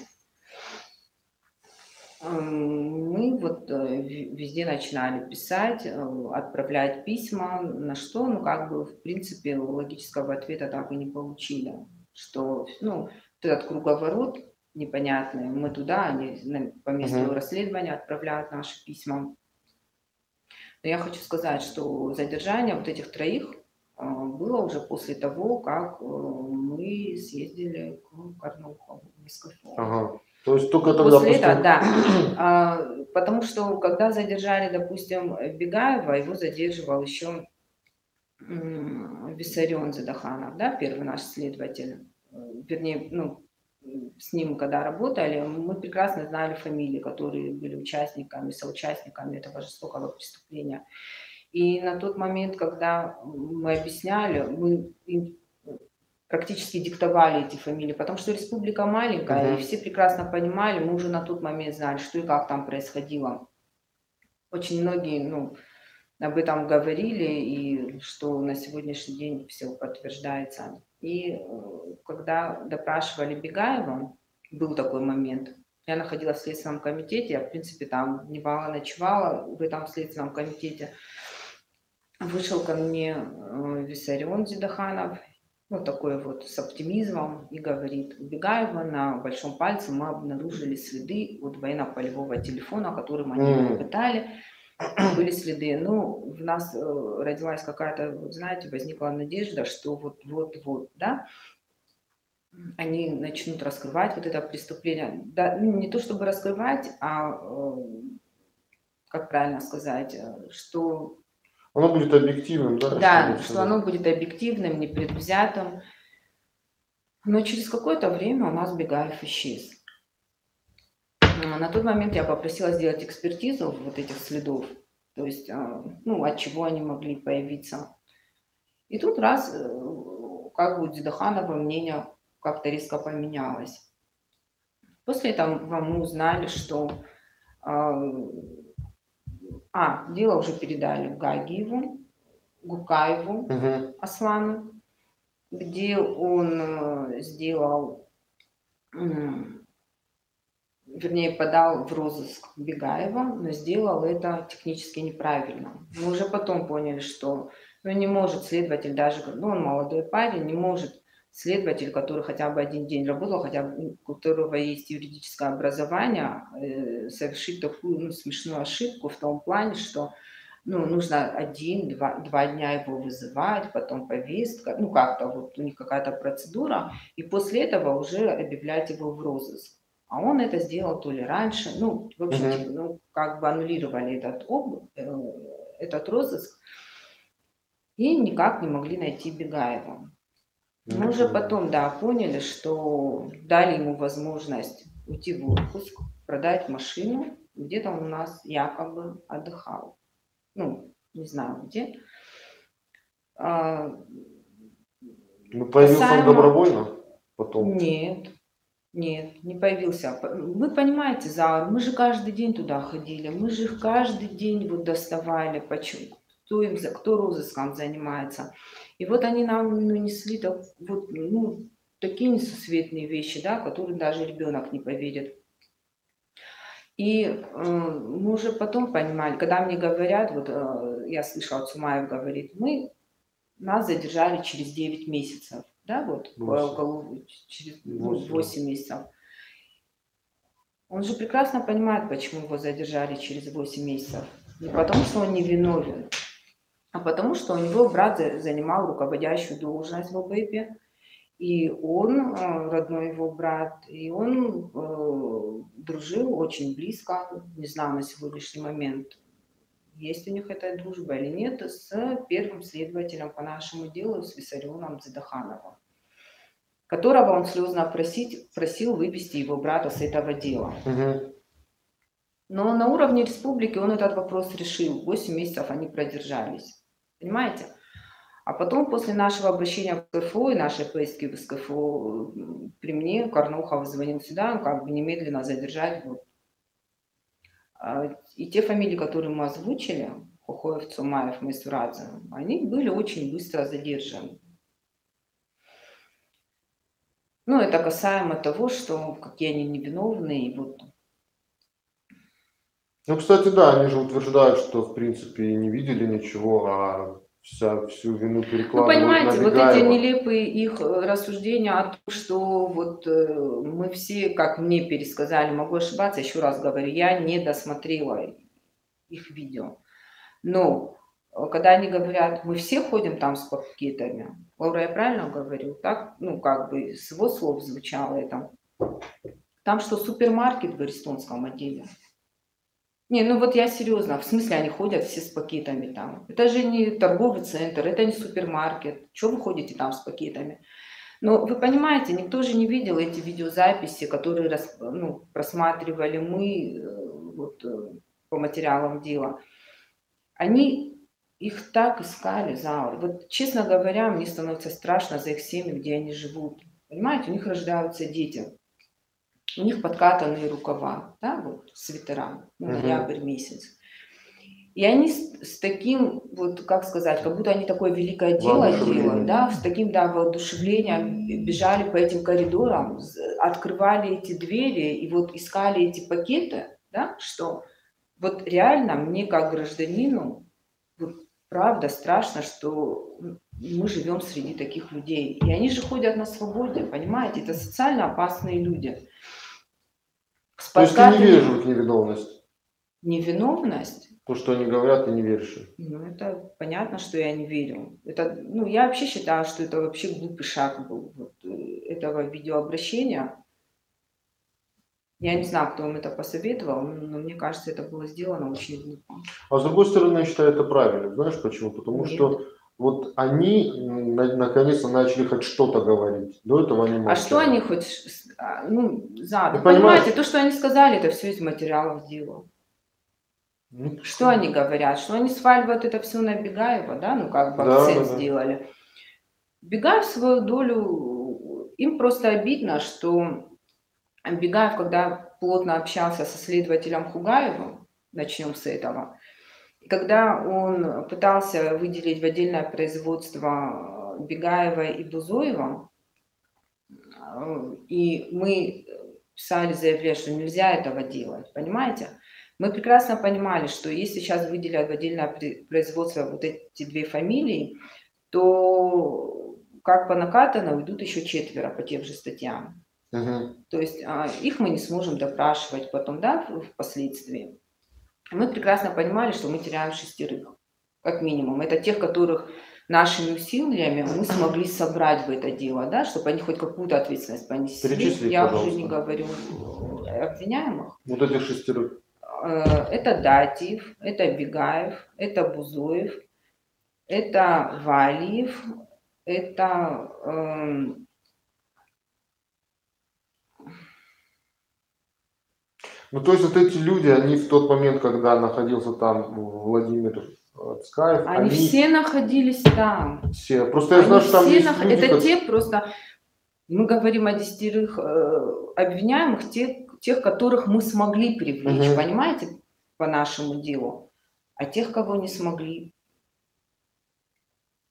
мы вот э, везде начинали писать, э, отправлять письма, на что, ну, как бы, в принципе, логического ответа так и не получили. Что, ну, этот круговорот непонятный, мы туда, они по месту Мгм. расследования отправляют наши письма. Но я хочу сказать, что задержание вот этих троих э, было уже после того, как мы съездили к Карнаухову, в СКФО. Ага. То есть только тогда После после- этого, да. А, Потому что когда задержали, допустим, Бегаева, его задерживал еще Виссарион Задаханов, да, первый наш следователь. Вернее, ну, с ним, когда работали, мы прекрасно знали фамилии, которые были участниками, соучастниками этого жестокого преступления. И на тот момент, когда мы объясняли, мы практически диктовали эти фамилии, потому что республика маленькая, Мгм. и все прекрасно понимали, мы уже на тот момент знали, что и как там происходило. Очень многие ну, об этом говорили, и что на сегодняшний день все подтверждается. И э, когда допрашивали Бегаева, был такой момент, я находилась в Следственном комитете, я, в принципе, там дневала, ночевала в этом Следственном комитете. Вышел ко мне э, Виссарион Зидаханов, вот такой вот с оптимизмом, и говорит, у Бегаева на большом пальце мы обнаружили следы от военно-полевого телефона, которым они М. пытали. Были следы. Ну, в нас э, родилась какая-то, вот знаете, возникла надежда, что вот-вот-вот, да, они начнут раскрывать вот это преступление. Да, ну, не то чтобы раскрывать, а, э, как правильно сказать, э, что Оно будет объективным, да? да, что всё- оно будет объективным, непредвзятым. Но через какое-то время у нас Бегаев исчез. А, На тот момент я попросила сделать экспертизу вот этих следов, то есть, а, ну, от чего они могли появиться. И тут раз, э, как бы у Дедаханова мнение как-то резко поменялось. После этого мы узнали, что а, дело уже передали Гагиеву, Гукаеву, Мгм. Аслану, где он э, сделал, вернее, подал в розыск Бегаева, но сделал это технически неправильно. Мы уже потом поняли, что ну, не может следователь даже, ну, он молодой парень, не может следователь, который хотя бы один день работал, хотя бы у которого есть юридическое образование, э, совершить такую ну, смешную ошибку в том плане, что ну, нужно один, два, два дня его вызывать, потом повестка, ну, как-то вот у них какая-то процедура, и после этого уже объявлять его в розыск. А он это сделал то ли раньше, ну, в общем, Мгм. ну, как бы аннулировали этот, об, э, этот розыск и никак не могли найти Бегаева. Мы уже потом, да, поняли, что дали ему возможность уйти в отпуск, продать машину, где-то он у нас якобы отдыхал. Ну, не знаю где. А, Ну, появился он Касаемо- добровольно потом? Нет, нет, не появился. Вы понимаете, Заур, мы же каждый день туда ходили, мы же их каждый день вот доставали, почему, кто, им, за- кто розыском занимается. И вот они нам ну, несли так, вот, ну, такие несусветные вещи, да, которые даже ребенок не поверит. И э, мы уже потом понимали, когда мне говорят, вот э, я слышала, Цумаев говорит, мы нас задержали через 9 месяцев, да, вот Восемь. около через ну, Восемь. 8 месяцев. Он же прекрасно понимает, почему его задержали через 8 месяцев. Не потому, что он не виновен, А потому что у него брат занимал руководящую должность в ОБЭПе, и он, э, родной его брат, и он э, дружил очень близко, не знаю на сегодняшний момент, есть у них эта дружба или нет, с первым следователем по нашему делу, с Виссарионом Задахановым, которого он слезно просить, просил вывести его брата с этого дела. Угу. Но на уровне республики он этот вопрос решил. 8 месяцев они продержались. Понимаете? А потом, после нашего обращения в КФУ и нашей поездки в СКФУ, при мне Карнухов звонил сюда, как бы немедленно задержать. Вот. А, и те фамилии, которые мы озвучили, Хухоев, Цумаев, Месурадзе, они были очень быстро задержаны. Ну, это касаемо того, что какие они невиновные. И вот. Ну, кстати, да, они же утверждают, что, в принципе, не видели ничего, а вся, всю вину перекладывают Ну, понимаете, вот эти нелепые их э, рассуждения о том, что вот э, мы все, как мне пересказали, могу ошибаться, еще раз говорю, я не досмотрела их видео. Но э, когда они говорят, мы все ходим там с пакетами, Лаура, я правильно говорю? Так, ну, как бы с его слов звучало это. Там что, супермаркет в Аристонском отделе? Не, ну вот я серьезно, в смысле они ходят все с пакетами там. Это же не торговый центр, это не супермаркет. Чего вы ходите там с пакетами? Но вы понимаете, никто же не видел эти видеозаписи, которые ну, просматривали мы э, вот, э, по материалам дела. Они их так искали, зал. Вот, честно говоря, мне становится страшно за их семьи, где они живут. Понимаете, у них рождаются дети у них подкатанные рукава, да, вот свитера, ну, ноябрь месяц. И они с, с таким, вот как сказать, как будто они такое великое дело делают, да, с таким, да, воодушевлением бежали по этим коридорам, открывали эти двери и вот искали эти пакеты, да, что вот реально мне как гражданину, вот правда страшно, что мы живем среди таких людей. И они же ходят на свободе, понимаете, это социально опасные люди. То есть ты не веришь в их невиновность? Невиновность? То, что они говорят, ты не веришь. Ну, это понятно, что я не верю. Это, ну, я вообще считаю, что это вообще глупый шаг был вот, э, этого видеообращения. Я не знаю, кто вам это посоветовал, но мне кажется, это было сделано очень глупо. А с другой стороны, я считаю это правильно. Знаешь почему? Потому Нет. что вот они наконец-то начали хоть что-то говорить. До этого они молчали. А что они хоть... А, ну, за, вы понимаете, то, что они сказали, это все из материалов дела. Ну, что они говорят? Что они сваливают это все на Бегаева, да? Ну, как бы да, акцент да, сделали. Бегаев свою долю... Им просто обидно, что Бегаев, когда плотно общался со следователем Хугаевым, начнем с этого, когда он пытался выделить в отдельное производство Бегаева и Бузоева, и мы писали заявление, что нельзя этого делать, понимаете? Мы прекрасно понимали, что если сейчас выделят в отдельное производство вот эти две фамилии, то как по накатанно уйдут еще четверо по тем же статьям. Uh-huh. То есть а, их мы не сможем допрашивать потом, да, впоследствии мы прекрасно понимали, что мы теряем шестерых, как минимум. Это тех, которых нашими усилиями мы смогли собрать в это дело, да, чтобы они хоть какую-то ответственность понесли. Я пожалуйста. уже не говорю обвиняемых. Вот этих шестерых. Э, это Датиев, это Бегаев, это Бузоев, это Валиев, это эм, Ну, то есть вот эти люди, они в тот момент, когда находился там Владимир Скаев, они, они все находились там. Все. Просто я они знаю, что там есть нах... люди, Это как... те просто, мы говорим о десятерых э, обвиняемых, тех, тех, которых мы смогли привлечь, угу. понимаете, по нашему делу. А тех, кого не смогли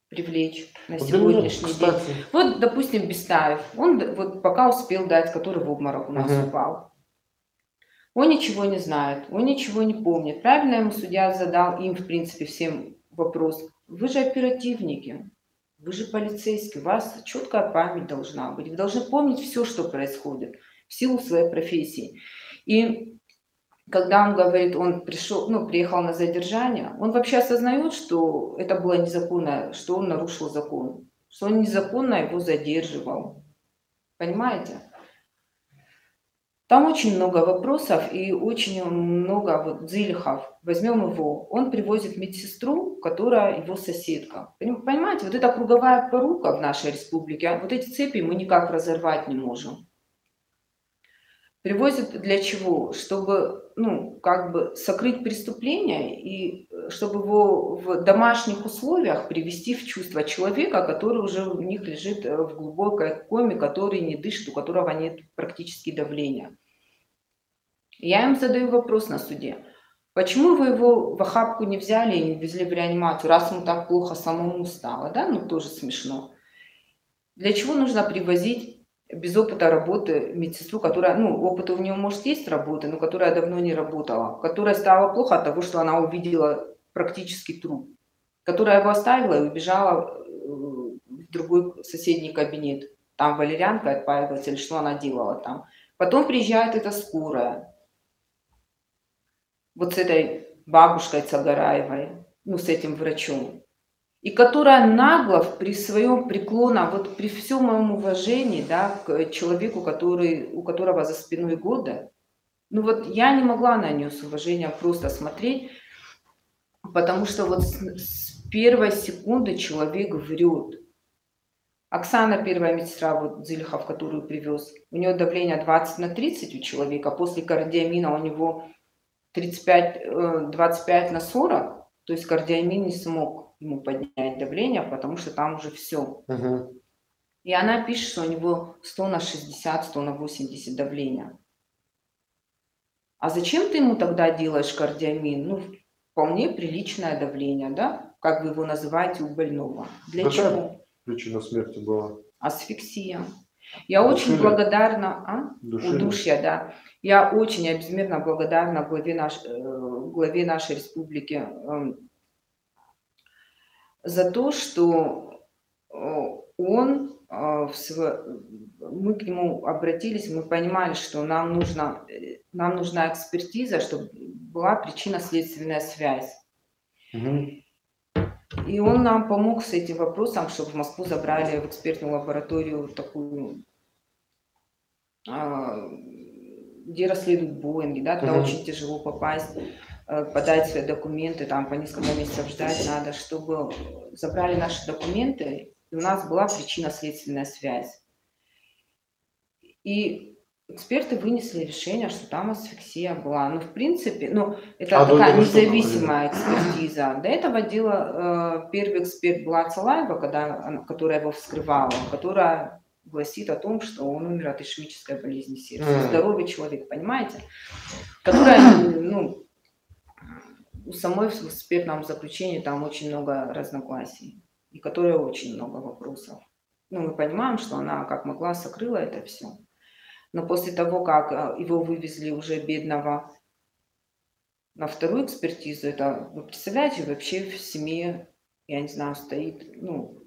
привлечь на вот сегодняшний меня, день. Вот, допустим, Бестаев, он вот пока успел дать, который в обморок у нас угу. упал. Он ничего не знает, он ничего не помнит. Правильно ему судья задал им, в принципе, всем вопрос. Вы же оперативники, вы же полицейский, у вас четкая память должна быть. Вы должны помнить все, что происходит в силу своей профессии. И когда он говорит, он пришел, ну, приехал на задержание, он вообще осознает, что это было незаконно, что он нарушил закон, что он незаконно его задерживал. Понимаете? Там очень много вопросов и очень много вот Зильхов. Возьмем его. Он привозит медсестру, которая его соседка. Понимаете, вот эта круговая порука в нашей республике, а вот эти цепи мы никак разорвать не можем. Привозят для чего? Чтобы, ну, как бы сокрыть преступление и э, чтобы его в домашних условиях привести в чувство человека, который уже у них лежит э, в глубокой коме, который не дышит, у которого нет практически давления. Я им задаю вопрос на суде. Почему вы его в охапку не взяли и не везли в реанимацию, раз ему так плохо самому стало, да? Ну, тоже смешно. Для чего нужно привозить без опыта работы медсестру, которая, ну, опыт у нее, может, есть работы, но которая давно не работала, которая стала плохо от того, что она увидела практически труп, которая его оставила и убежала э, в другой соседний кабинет. Там валерьянка отпаивалась или что она делала там. Потом приезжает эта скорая, вот с этой бабушкой Цагараевой, ну, с этим врачом, и которая нагло при своем преклоне, вот при всем моем уважении, да, к человеку, который, у которого за спиной года, ну вот я не могла на нее с уважением просто смотреть, потому что вот с, с первой секунды человек врет. Оксана, первая медсестра, вот Зильхов, которую привез, у нее давление 20 на 30 у человека, после кардиамина у него 35, 25 э, на 40, то есть кардиамин не смог ему поднять давление, потому что там уже все. Угу. И она пишет, что у него 100 на 60, 100 на 80 давления. А зачем ты ему тогда делаешь кардиамин? Ну, вполне приличное давление, да? Как вы его называете у больного. Для Какая чего? причина смерти была? Асфиксия. Я Душили? очень благодарна. А? Душили? Удушья, да. Я очень безмерно благодарна главе, наш, э, главе нашей республики эм, за то, что э, он э, мы к нему обратились, мы понимали, что нам нужна, нам нужна экспертиза, чтобы была причинно-следственная связь. Угу. И он нам помог с этим вопросом, чтобы в Москву забрали в экспертную лабораторию такую а, где расследуют Боинги, да, туда угу. очень тяжело попасть, э, подать свои документы, там по несколько месяцев ждать надо, чтобы забрали наши документы, и у нас была причинно-следственная связь. И эксперты вынесли решение, что там асфиксия была. Ну, в принципе, ну, это а такая независимая экспертиза. До этого дела э, первый эксперт была Цалаева, когда, которая его вскрывала, которая гласит о том, что он умер от ишемической болезни сердца. Mm. Здоровый человек, понимаете? Которая, ну, у самой в экспертном заключении там очень много разногласий, и которая очень много вопросов. Ну, мы понимаем, что она как могла сокрыла это все. Но после того, как э, его вывезли уже бедного на вторую экспертизу, это, вы представляете, вообще в семье, я не знаю, стоит, ну,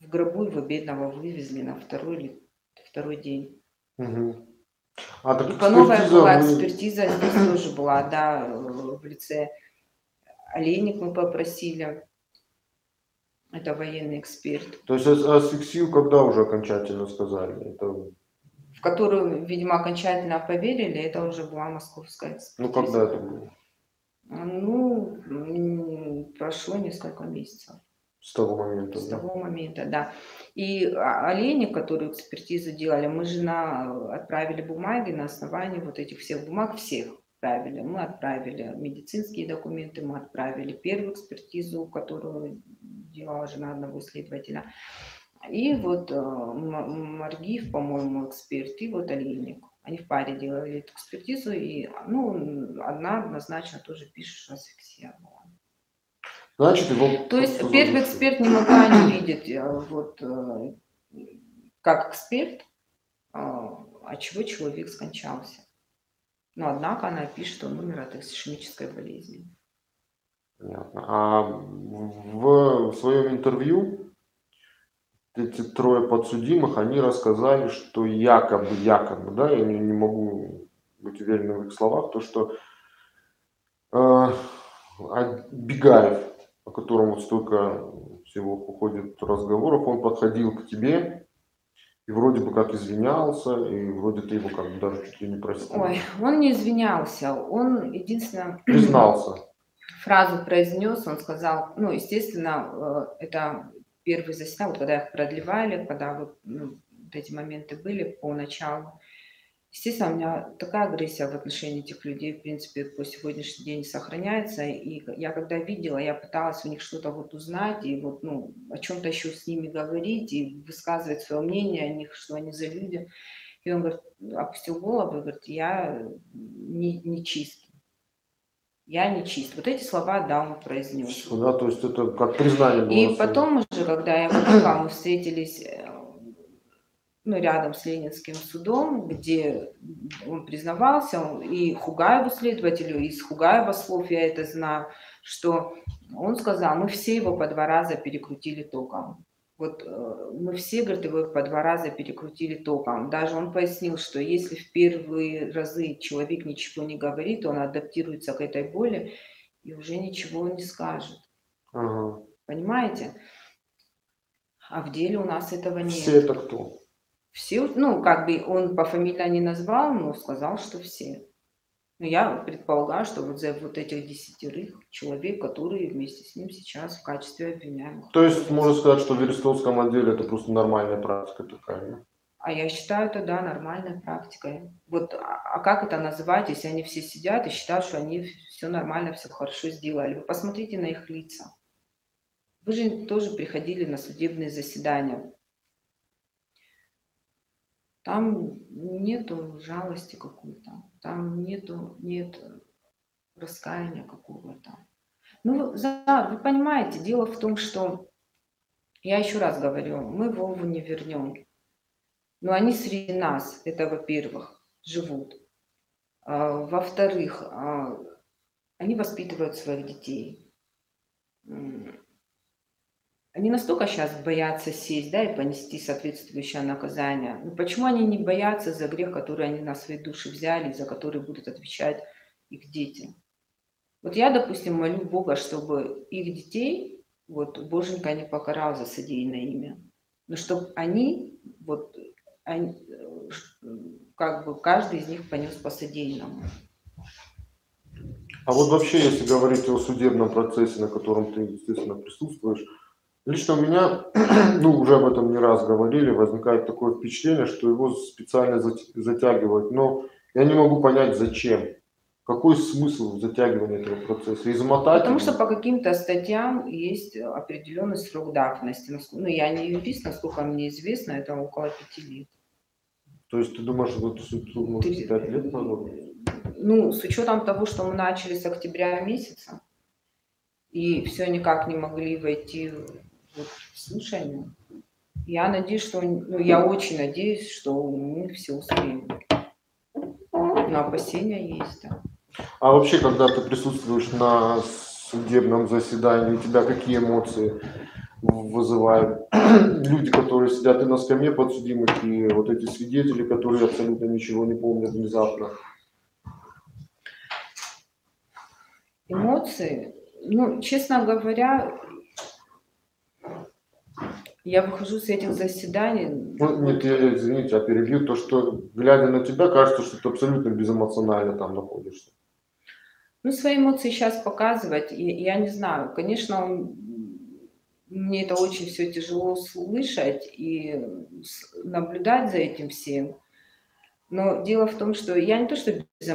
в гробу его бедного вывезли на второй или второй день. Угу. А так и по новая была экспертиза, здесь тоже была, да, в лице Олейник мы попросили. Это военный эксперт. То есть асфиксию когда уже окончательно сказали? Это... В которую, видимо, окончательно поверили, это уже была московская экспертиза. Ну, когда это было? Ну, прошло несколько месяцев. С того момента. С да? того момента, да. И олени, которые экспертизу делали, мы же на, отправили бумаги на основании вот этих всех бумаг, всех отправили. Мы отправили медицинские документы, мы отправили первую экспертизу, которую делала жена одного исследователя. И вот э, Маргиев, по-моему, эксперт, и вот Олейник. Они в паре делали эту экспертизу, и ну, одна однозначно тоже пишет, что асфиксия была. Значит, его... То есть первый эксперт не могла не видеть, э, вот, э, как эксперт, от чего человек скончался. Но однако она пишет, что он умер от ишемической болезни. Понятно. А в, в своем интервью эти трое подсудимых, они рассказали, что якобы, якобы, да, я не, не могу быть уверенным в их словах, то, что э, Бегаев, о котором вот столько всего уходит разговоров, он подходил к тебе и вроде бы как извинялся, и вроде ты его как бы даже чуть ли не простил. Ой, он не извинялся, он единственное... Признался. Фразу произнес, он сказал, ну, естественно, э, это первый вот когда их продлевали, когда вот, ну, вот эти моменты были по началу, Естественно, у меня такая агрессия в отношении этих людей, в принципе, по сегодняшний день сохраняется. И я когда видела, я пыталась у них что-то вот узнать и вот, ну, о чем-то еще с ними говорить и высказывать свое мнение о них, что они за люди. И он говорит, опустил голову и говорит, я не, не чист. Я не чист. Вот эти слова, да, он произнес. Да, то есть это как признание было. И потом уже, когда я пока мы встретились э, ну, рядом с Ленинским судом, где он признавался, он, и Хугаеву следователю, из Хугаева слов я это знаю, что он сказал, мы все его по два раза перекрутили током. Вот э, мы все, говорит, его по два раза перекрутили током. Даже он пояснил, что если в первые разы человек ничего не говорит, он адаптируется к этой боли и уже ничего не скажет. Ага. Понимаете? А в деле у нас этого нет. Все это кто? Все, ну, как бы он по фамилии не назвал, но сказал, что все. Но я предполагаю, что вот за вот этих десятерых человек, которые вместе с ним сейчас в качестве обвиняемых. То есть можно сказать, что в Верестовском отделе это просто нормальная практика такая, да? А я считаю это, да, нормальной практикой. Вот, а, а как это называть, если они все сидят и считают, что они все нормально, все хорошо сделали? Вы посмотрите на их лица. Вы же тоже приходили на судебные заседания. Там нету жалости какой-то, там нету, нет раскаяния какого-то. Ну, да, вы понимаете, дело в том, что, я еще раз говорю, мы Вову не вернем. Но они среди нас, это во-первых, живут. А, во-вторых, а, они воспитывают своих детей они настолько сейчас боятся сесть, да, и понести соответствующее наказание. Но почему они не боятся за грех, который они на свои души взяли, за который будут отвечать их дети? Вот я, допустим, молю Бога, чтобы их детей, вот, Боженька не покарал за содеянное имя. Но чтобы они, вот, они, как бы каждый из них понес по содеянному. А вот вообще, если говорить о судебном процессе, на котором ты, естественно, присутствуешь, Лично у меня, ну, уже об этом не раз говорили, возникает такое впечатление, что его специально затягивают. Но я не могу понять, зачем. Какой смысл затягивания этого процесса? Измотать? Потому что по каким-то статьям есть определенный срок давности. Ну, я не юрист, насколько мне известно, это около пяти лет. То есть ты думаешь, что это суд может пять лет назад? Ну, с учетом того, что мы начали с октября месяца, и все никак не могли войти вот, слушанию. Я надеюсь, что, ну, я очень надеюсь, что мы все успеем. Но опасения есть, да. А вообще, когда ты присутствуешь на судебном заседании, у тебя какие эмоции вызывают люди, которые сидят и на скамье подсудимых, и вот эти свидетели, которые абсолютно ничего не помнят внезапно? Эмоции? Ну, честно говоря, я выхожу с этих заседаний. Ну, нет, я, извините, я перебью. То, что, глядя на тебя, кажется, что ты абсолютно безэмоционально там находишься. Ну, свои эмоции сейчас показывать, я, я не знаю. Конечно, мне это очень все тяжело слышать и наблюдать за этим всем. Но дело в том, что я не то, что без,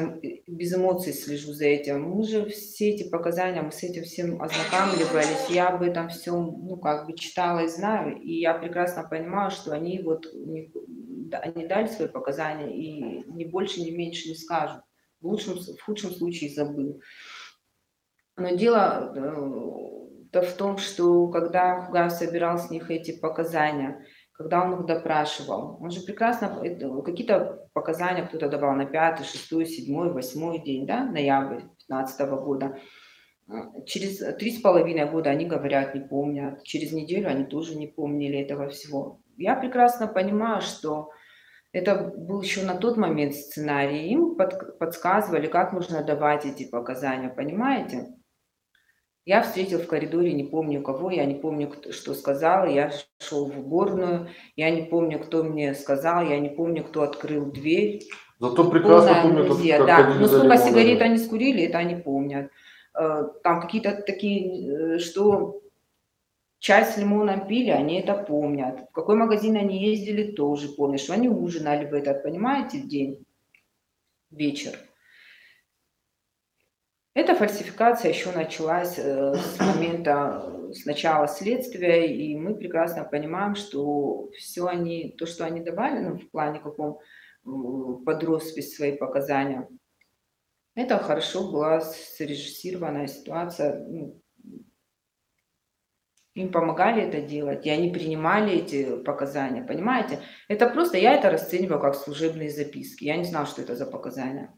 без эмоций слежу за этим. Мы же все эти показания, мы с этим всем ознакомливались. Я об этом все, ну, как бы читала и знаю. И я прекрасно понимаю, что они вот, они дали свои показания и ни больше, ни меньше не скажут. В, лучшем, в худшем случае забыл. Но дело -то в том, что когда Хугар собирал с них эти показания, когда он их допрашивал. Он же прекрасно, какие-то показания кто-то давал на пятый, шестой, седьмой, восьмой день, да, ноябрь 2015 года. Через три с половиной года они говорят, не помнят. Через неделю они тоже не помнили этого всего. Я прекрасно понимаю, что Это был еще на тот момент сценарий. Им под, подсказывали, как нужно давать эти показания, понимаете? Я встретил в коридоре, не помню кого, я не помню, кто, что сказал, я шел в уборную, я не помню, кто мне сказал, я не помню, кто открыл дверь. Зато прекрасно помню, как да. Но сколько сигарет они скурили, это они помнят. Э, там какие-то такие, э, что чай с лимоном пили, они это помнят. В какой магазин они ездили, тоже помнят. Что они ужинали в этот, понимаете, день, вечер. Эта фальсификация еще началась э, с момента, с начала следствия, и мы прекрасно понимаем, что все они, то, что они давали ну, в плане каком под роспись свои показания, это хорошо была срежиссированная ситуация. Ну, им помогали это делать, и они принимали эти показания, понимаете? Это просто, я это расцениваю как служебные записки. Я не знала, что это за показания.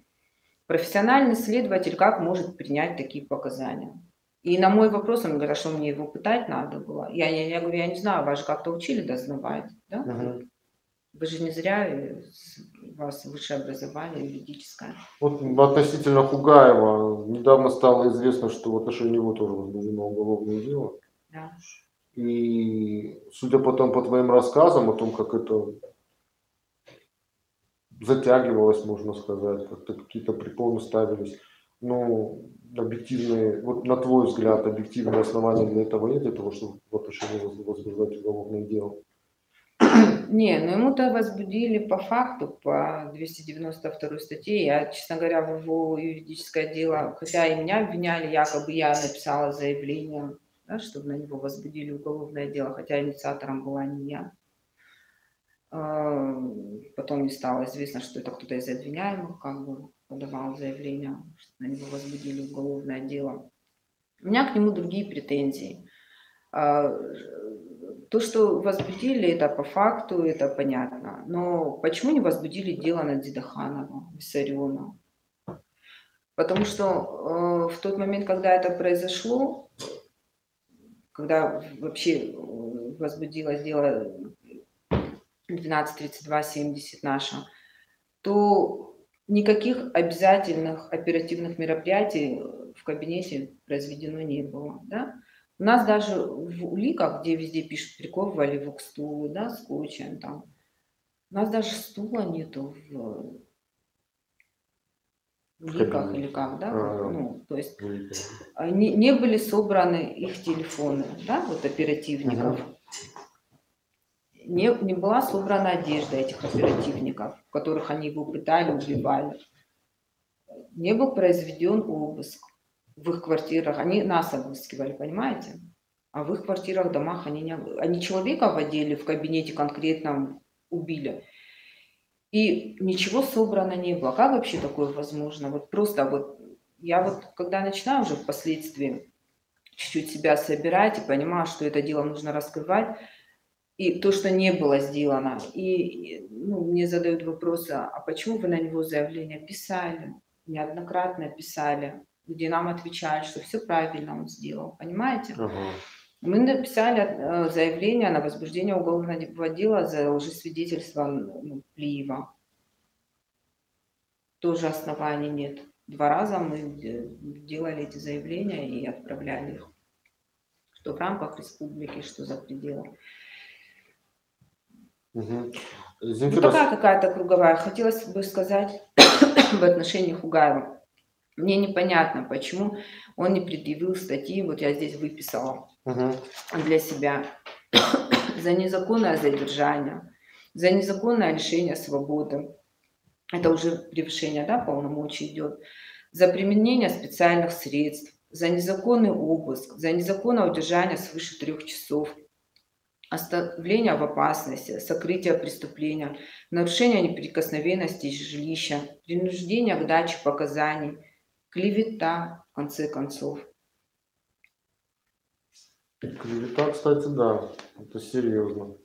Профессиональный следователь как может принять такие показания? И на мой вопрос, он говорит, а что мне его пытать надо было? Я, я, я говорю, я не знаю, вас же как-то учили дознавать, да? Угу. Вы же не зря, у вас высшее образование юридическое. Вот относительно Хугаева, недавно стало известно, что в отношении него тоже возбуждено уголовное дело. Да. И судя потом по твоим рассказам о том, как это затягивалось, можно сказать, как-то какие-то препоны ставились. Ну, объективные, вот на твой взгляд, объективные основания для этого нет, для того, чтобы в отношении возбуждать уголовное дело? Не, ну ему-то возбудили по факту, по 292 статье. Я, честно говоря, в его юридическое дело, хотя и меня обвиняли, якобы я написала заявление, да, чтобы на него возбудили уголовное дело, хотя инициатором была не я. А, потом не стало известно, что это кто-то из обвиняемых как бы подавал заявление, что на него возбудили уголовное дело. У меня к нему другие претензии. А, то, что возбудили, это по факту, это понятно. Но почему не возбудили дело на Дидаханова, Виссариона? Потому что э, в тот момент, когда это произошло, когда вообще возбудилось дело 12.32.70 наша, то никаких обязательных оперативных мероприятий в кабинете произведено не было. Да? У нас даже в уликах, где везде пишут, приковывали его к стулу, да, скотчем там, у нас даже стула нету в уликах или как, да, а, ну, то есть не, не были собраны их телефоны, да, вот оперативников. Угу не, не была собрана одежда этих оперативников, которых они его пытали, убивали. Не был произведен обыск в их квартирах. Они нас обыскивали, понимаете? А в их квартирах, домах они не... Они человека в отделе, в кабинете конкретно убили. И ничего собрано не было. Как вообще такое возможно? Вот просто вот я вот, когда начинаю уже впоследствии чуть-чуть себя собирать и понимаю, что это дело нужно раскрывать, и то, что не было сделано. И ну, мне задают вопросы, а почему вы на него заявление писали? Неоднократно писали, где нам отвечали, что все правильно он сделал, понимаете? Ага. Мы написали э, заявление на возбуждение уголовного дела за лжесвидетельство ну, Плиева. Тоже оснований нет. Два раза мы делали эти заявления и отправляли их. Что в рамках республики, что за пределами. Угу. Ну, такая какая-то круговая. Хотелось бы сказать в отношении Хугаева. Мне непонятно, почему он не предъявил статьи, вот я здесь выписала угу. для себя, за незаконное задержание, за незаконное лишение свободы. Это уже превышение да, полномочий идет. За применение специальных средств, за незаконный обыск, за незаконное удержание свыше трех часов – оставление в опасности, сокрытие преступления, нарушение неприкосновенности жилища, принуждение к даче показаний, клевета, в конце концов. Клевета, кстати, да, это серьезно.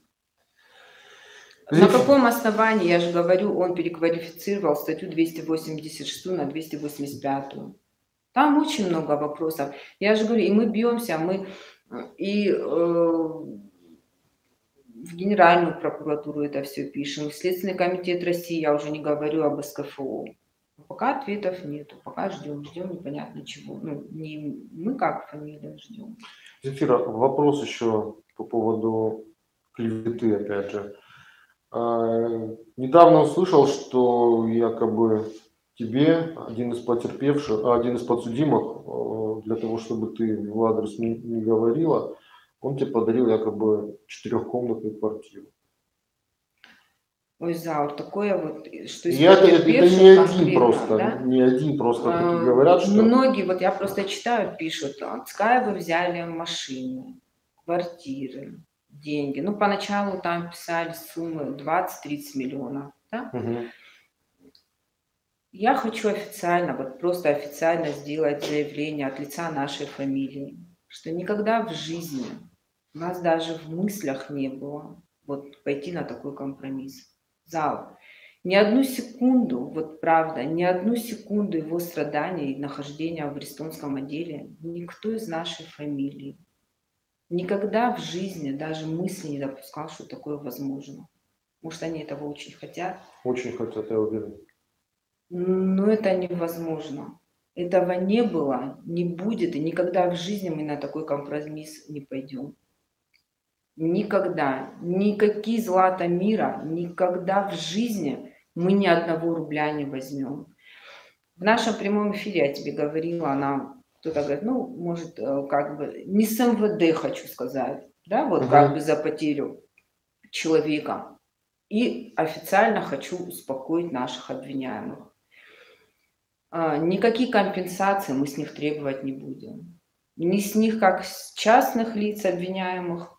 На каком основании, я же говорю, он переквалифицировал статью 286 на 285. Там очень много вопросов. Я же говорю, и мы бьемся, мы и э, в Генеральную прокуратуру это все пишем, Следственный комитет России, я уже не говорю об СКФО. Пока ответов нету, пока ждем, ждем непонятно чего. Ну, не мы как фамилия ждем. Зефира, вопрос еще по поводу клеветы, опять же. А, недавно услышал, что якобы тебе один из потерпевших, один из подсудимых, э, для того, чтобы ты в адрес не говорила, он тебе подарил якобы четырехкомнатную квартиру. Ой, Заур, такое вот, что я, это, это не один просто, да? не один просто а, говорят, что... Многие, вот я просто читаю, пишут, от Скайва взяли машину, квартиры, деньги. Ну, поначалу там писали суммы 20-30 миллионов, да? Угу. Я хочу официально, вот просто официально сделать заявление от лица нашей фамилии, что никогда в жизни у нас даже в мыслях не было вот пойти на такой компромисс. Зал. Ни одну секунду, вот правда, ни одну секунду его страдания и нахождения в арестонском отделе никто из нашей фамилии никогда в жизни даже мысли не допускал, что такое возможно. Может, они этого очень хотят? Очень хотят, я уверен. Но это невозможно. Этого не было, не будет, и никогда в жизни мы на такой компромисс не пойдем. Никогда. Никакие злата мира, никогда в жизни мы ни одного рубля не возьмем. В нашем прямом эфире я тебе говорила, она кто-то говорит, ну, может, э, как бы, не с МВД хочу сказать, да, вот угу. как бы за потерю человека. И официально хочу успокоить наших обвиняемых. А, никакие компенсации мы с них требовать не будем. Ни с них, как с частных лиц обвиняемых,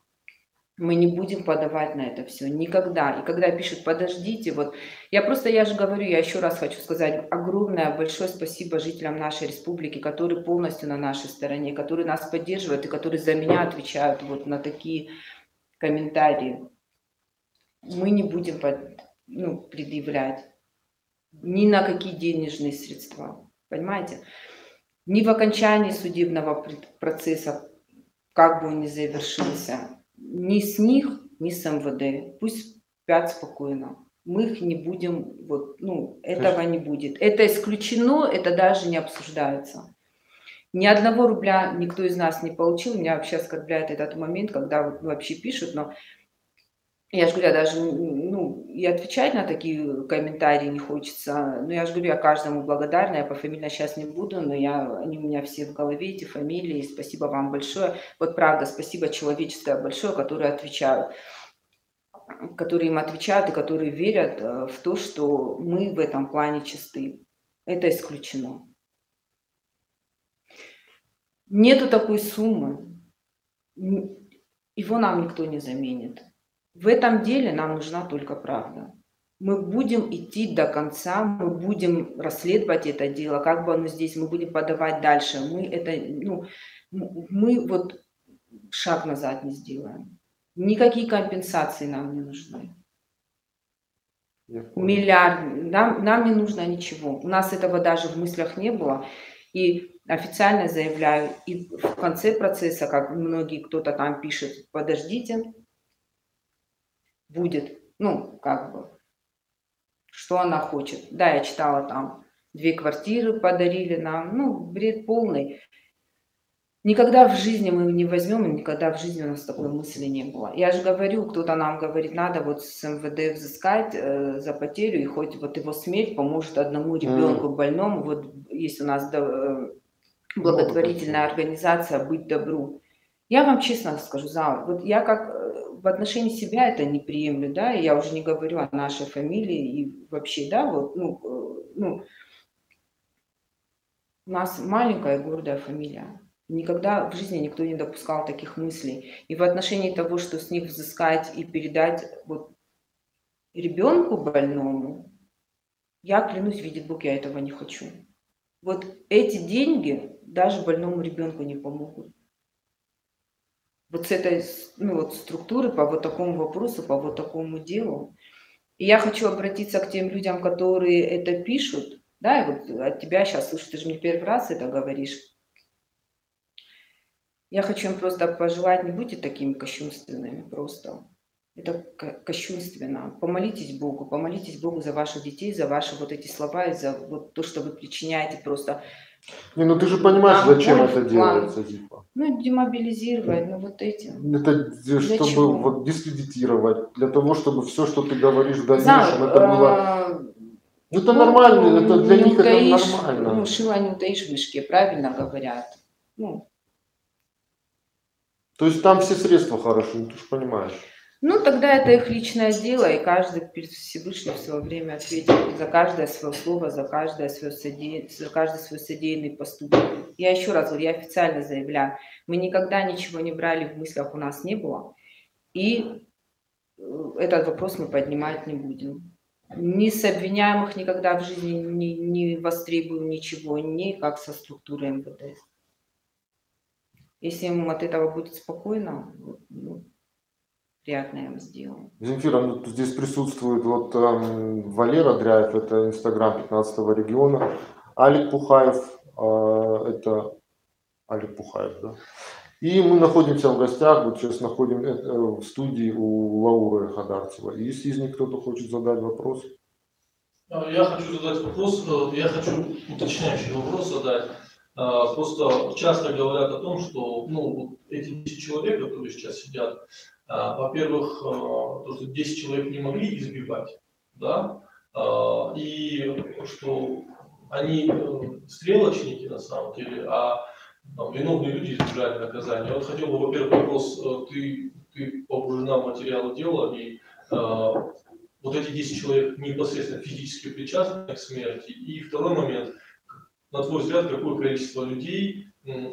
мы не будем подавать на это все никогда. И когда пишут, подождите, вот я просто, я же говорю, я еще раз хочу сказать огромное, большое спасибо жителям нашей республики, которые полностью на нашей стороне, которые нас поддерживают и которые за меня отвечают вот на такие комментарии. Мы не будем под, ну, предъявлять ни на какие денежные средства, понимаете? Ни в окончании судебного процесса, как бы он ни завершился, ни с них, ни с МВД. Пусть спят спокойно. Мы их не будем, вот, ну, этого не будет. Это исключено, это даже не обсуждается. Ни одного рубля никто из нас не получил. Меня вообще оскорбляет этот момент, когда вот вообще пишут, но я же говорю, я даже, ну, и отвечать на такие комментарии не хочется. Но я же говорю, я каждому благодарна, я по фамилии сейчас не буду, но я, они у меня все в голове, эти фамилии. Спасибо вам большое. Вот правда, спасибо человеческое большое, которые отвечают которые им отвечают и которые верят э, в то, что мы в этом плане чисты. Это исключено. Нету такой суммы. Его нам никто не заменит. В этом деле нам нужна только правда. Мы будем идти до конца, мы будем расследовать это дело, как бы оно здесь, мы будем подавать дальше. Мы это, ну, мы вот шаг назад не сделаем. Никакие компенсации нам не нужны. Миллиард, нам, нам не нужно ничего. У нас этого даже в мыслях не было. И официально заявляю, и в конце процесса, как многие кто-то там пишет, подождите, будет, ну, как бы, что она хочет. Да, я читала там, две квартиры подарили нам, ну, бред полный. Никогда в жизни мы не возьмем, никогда в жизни у нас такой мысли не было. Я же говорю, кто-то нам говорит, надо вот с МВД взыскать э, за потерю, и хоть вот его смерть поможет одному ребенку mm. больному. Вот есть у нас э, благотворительная организация «Быть добру». Я вам честно скажу, Зал, вот я как э, в отношении себя это не да, я уже не говорю о нашей фамилии и вообще, да, вот, ну, э, ну, у нас маленькая гордая фамилия. Никогда в жизни никто не допускал таких мыслей. И в отношении того, что с них взыскать и передать вот ребенку больному, я клянусь, видит Бог, я этого не хочу. Вот эти деньги даже больному ребенку не помогут вот с этой ну, вот структуры по вот такому вопросу, по вот такому делу. И я хочу обратиться к тем людям, которые это пишут, да, и вот от тебя сейчас слышу, ты же мне первый раз это говоришь. Я хочу им просто пожелать, не будьте такими кощунственными просто. Это кощунственно. Помолитесь Богу, помолитесь Богу за ваших детей, за ваши вот эти слова и за вот то, что вы причиняете просто. Не, ну ты же понимаешь, зачем это делается, типа. Ну, демобилизировать, ну вот эти. Это для чтобы чего? вот дискредитировать, для того, чтобы все, что ты говоришь в дальнейшем, за, это было... А, ну, это ну, нормально, это для них утаишь, это нормально. Ну, шила не утаишь в мешке, правильно говорят. Ну. То есть там все средства хороши, ну, ты же понимаешь. Ну, тогда это их личное дело, и каждый перед Всевышним в свое время ответит за каждое свое слово, за каждое свое соде... за каждый свой содеянный поступок. Я еще раз говорю, я официально заявляю, мы никогда ничего не брали в мыслях, у нас не было. И э, этот вопрос мы поднимать не будем. Ни с обвиняемых никогда в жизни не, не востребуем ничего, ни как со структурой МВД. Если им от этого будет спокойно, ну, приятное им сделаем. Земфира, ну, здесь присутствует вот эм, Валера Дряев, это Инстаграм 15 региона, Алик Пухаев, э, это Алик Пухаев, да. И мы находимся в гостях, вот сейчас находим э, в студии у Лауры Хадарцева. Если из них кто-то хочет задать вопрос. А, я хочу задать вопрос, э, я хочу уточняющий вопрос задать. А, просто часто говорят о том, что ну, эти 10 человек, которые сейчас сидят, во-первых, а, то, что 10 человек не могли избивать, да, а, и что они э, стрелочники на самом деле, а там, виновные люди избежали наказания. Вот хотел бы, во-первых, вопрос, э, ты, ты погружена в материалы дела, и вот эти 10 человек непосредственно физически причастны к смерти. И второй момент, на твой взгляд, какое количество людей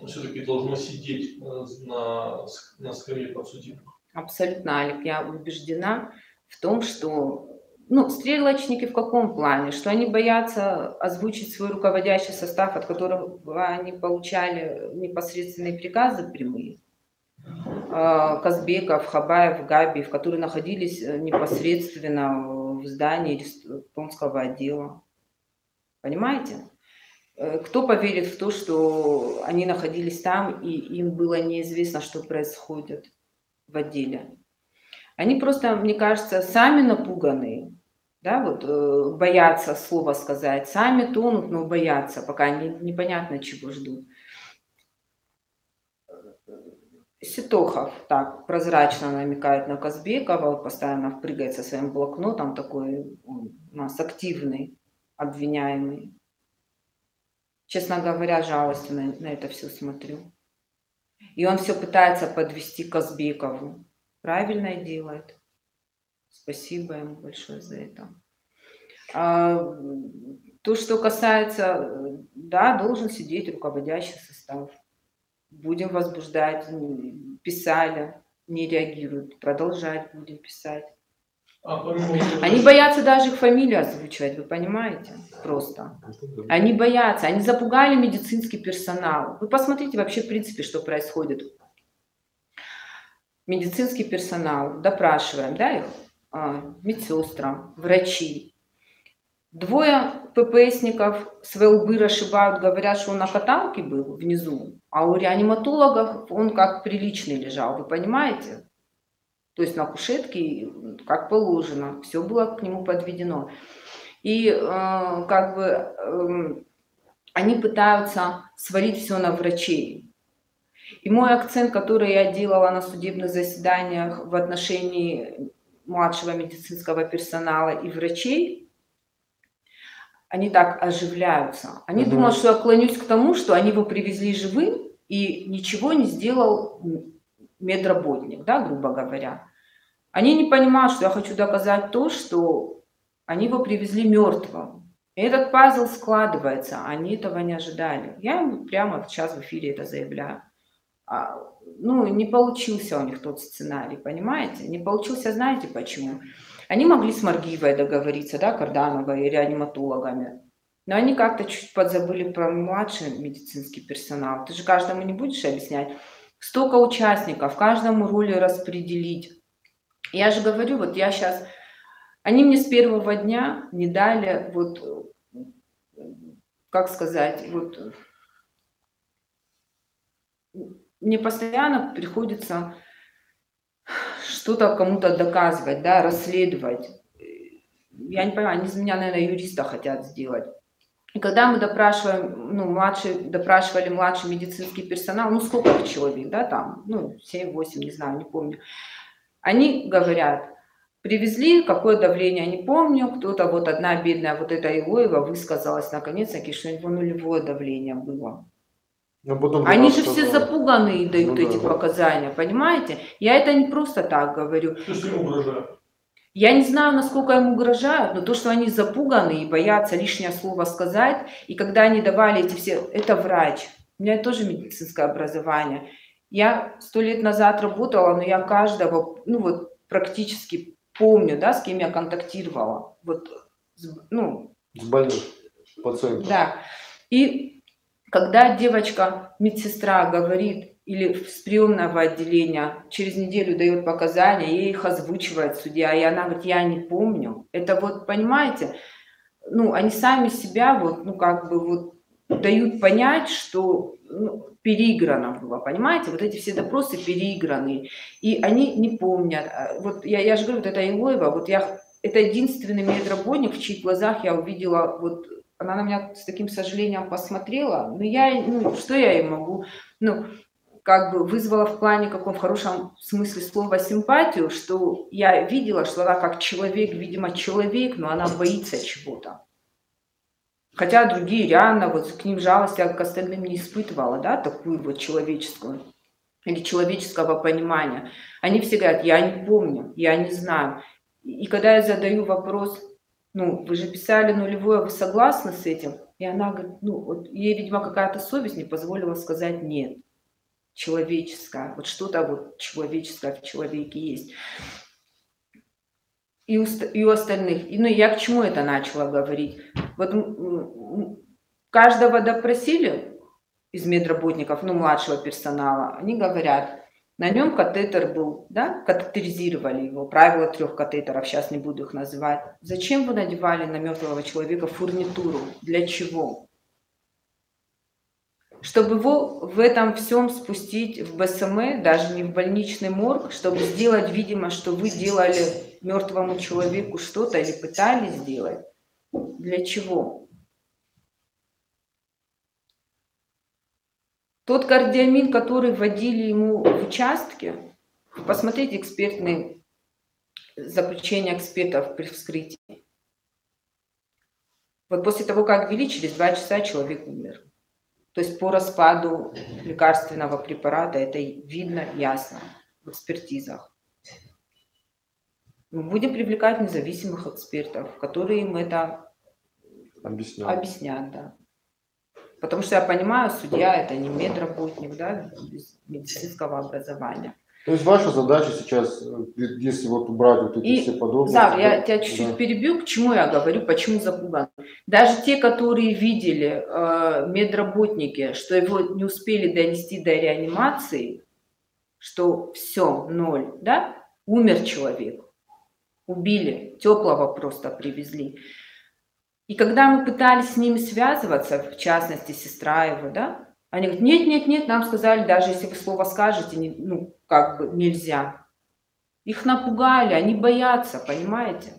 все-таки должно сидеть э, на, на скамье подсудимых? Абсолютно, Алик, я убеждена в том, что ну, стрелочники в каком плане? Что они боятся озвучить свой руководящий состав, от которого они получали непосредственные приказы прямые. А, Казбеков, Хабаев, Габиев, которые находились э, непосредственно в здании Томского отдела. Понимаете? Э, кто поверит в то, что они находились там и им было неизвестно, что происходит? В отделе. Они просто, мне кажется, сами напуганные, да, вот э, боятся слова сказать, сами тонут, но боятся, пока они непонятно чего ждут. Ситохов так прозрачно намекает на Казбекова, постоянно прыгает со своим блокнотом, такой у нас активный, обвиняемый. Честно говоря, жалостно на это все смотрю. И он все пытается подвести к Казбекову. Правильно делает. Спасибо ему большое за это. А, то, что касается, да, должен сидеть руководящий состав. Будем возбуждать, писали, не реагируют, продолжать будем писать. Они боятся даже их фамилию озвучивать, вы понимаете? Просто. Они боятся, они запугали медицинский персонал. Вы посмотрите вообще, в принципе, что происходит. Медицинский персонал, допрашиваем, да, их, а, медсестрам, врачи. Двое ППСников с ВЛБ расшибают, говорят, что он на каталке был внизу, а у реаниматологов он как приличный лежал, вы понимаете? То есть на кушетке, как положено, все было к нему подведено. И э, как бы э, они пытаются свалить все на врачей. И мой акцент, который я делала на судебных заседаниях в отношении младшего медицинского персонала и врачей, они так оживляются. Они угу. думают, что я клонюсь к тому, что они его привезли живым, и ничего не сделал медработник, да, грубо говоря. Они не понимают, что я хочу доказать то, что они его привезли мертвым. И этот пазл складывается, они этого не ожидали. Я им прямо сейчас в эфире это заявляю. А, ну, не получился у них тот сценарий, понимаете? Не получился, знаете почему? Они могли с Маргиевой договориться, да, Кардановой и реаниматологами. Но они как-то чуть подзабыли про младший медицинский персонал. Ты же каждому не будешь объяснять. Столько участников, каждому роли распределить. Я же говорю, вот я сейчас... Они мне с первого дня не дали, вот, как сказать, вот... Мне постоянно приходится что-то кому-то доказывать, да, расследовать. Я не понимаю, они из меня, наверное, юриста хотят сделать. И когда мы допрашиваем, ну, младший, допрашивали младший медицинский персонал, ну, сколько человек, да, там, ну, 7-8, не знаю, не помню, они говорят, привезли, какое давление, не помню, кто-то, вот одна бедная, вот эта Илоева высказалась наконец-таки, что у него нулевое давление было. Потом Они же все сказала. запуганные дают Ну да, эти да. показания, понимаете? Я это не просто так говорю. То есть ему угрожают. Я не знаю, насколько им угрожают, но то, что они запуганы и боятся лишнее слово сказать, и когда они давали эти все, это врач. У меня тоже медицинское образование. Я сто лет назад работала, но я каждого, ну вот практически помню, да, с кем я контактировала. Вот, с- ну, С больных пациентов. да. И когда девочка, медсестра говорит, или с приемного отделения через неделю дает показания, ей их озвучивает судья, и она говорит, я не помню. Это вот, понимаете, ну, они сами себя вот, ну, как бы вот дают понять, что ну, переиграно было, понимаете? Вот эти все допросы переигранные. И они не помнят. А, Вот я, я же говорю, вот это Илоева, вот я, это единственный медработник, в чьих глазах я увидела, вот она на меня с таким сожалением посмотрела, но я, ну, что я ей могу, ну, как бы вызвала в плане каком в хорошем смысле слова симпатию, что я видела, что она как человек, видимо, человек, но она боится чего-то. Хотя другие реально вот к ним жалость я к остальным не испытывала, да, такую вот человеческую или человеческого понимания. Они все говорят, я не помню, я не знаю. И когда я задаю вопрос, ну, вы же писали нулевое, вы согласны с этим? И она говорит, ну, вот ей, видимо, какая-то совесть не позволила сказать нет. Человеческое, вот что-то вот человеческое в человеке есть. И у, и у остальных. И, ну, я к чему это начала говорить? Вот каждого допросили из медработников, ну, младшего персонала, они говорят, на нем катетер был, да, катетеризировали его, правило трех катетеров, сейчас не буду их называть. Зачем вы надевали на мертвого человека фурнитуру? Для чего? Чтобы его в этом всем спустить в БСМ, даже не в больничный морг, чтобы сделать, видимо, что вы делали мертвому человеку что-то или пытались сделать. Для чего? Тот кардиамин, который вводили ему в участке, посмотрите экспертные заключения экспертов при вскрытии. Вот после того, как ввели, через два часа человек умер. То есть по распаду лекарственного препарата это видно ясно в экспертизах. Мы будем привлекать независимых экспертов, которые им это Объяснял. объяснят, да. Потому что я понимаю, судья это не медработник, да, без медицинского образования. То есть ваша задача сейчас, э, если вот убрать вот эти И, все подробности. Зав, я тебя чуть-чуть да. перебью, к чему я говорю, почему запуган. Даже те, которые видели, э, медработники, что его не успели донести до реанимации, что все, ноль, да, умер человек, убили, теплого просто привезли. И когда мы пытались с ними связываться, в частности, сестра его, да, они говорят, нет, нет, нет, нам сказали, даже если вы слово скажете, не- ну, как бы нельзя. Их напугали, они боятся, понимаете?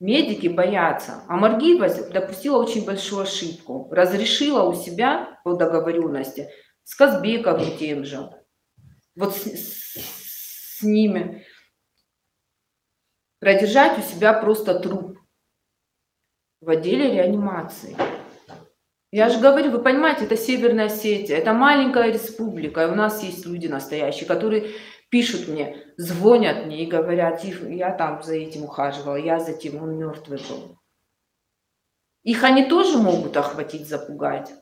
Медики боятся. А Маргиева допустила очень большую ошибку. Разрешила у себя по договоренности с Казбековым тем же. Вот с, с- с ними. Продержать у себя просто труп в отделе реанимации. Я же говорю, вы понимаете, это Северная Осетия, это маленькая республика, и у нас есть люди настоящие, которые пишут мне, звонят мне и говорят, «Ив, я там за этим ухаживала, я за тем, он мертвый был. Их они тоже могут охватить, запугать.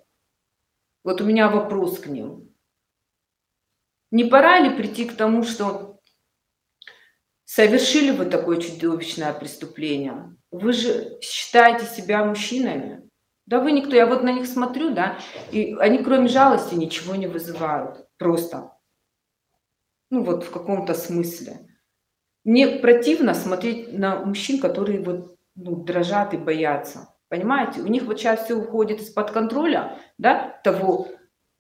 Вот у меня вопрос к ним. Не пора ли прийти к тому, что совершили вы такое чудовищное преступление? Вы же считаете себя мужчинами? Да вы никто, я вот на них смотрю, да, и они кроме жалости ничего не вызывают. Просто. Ну вот в каком-то смысле. Мне противно смотреть на мужчин, которые вот ну, дрожат и боятся. Понимаете? У них вот сейчас все уходит из-под контроля, да, того,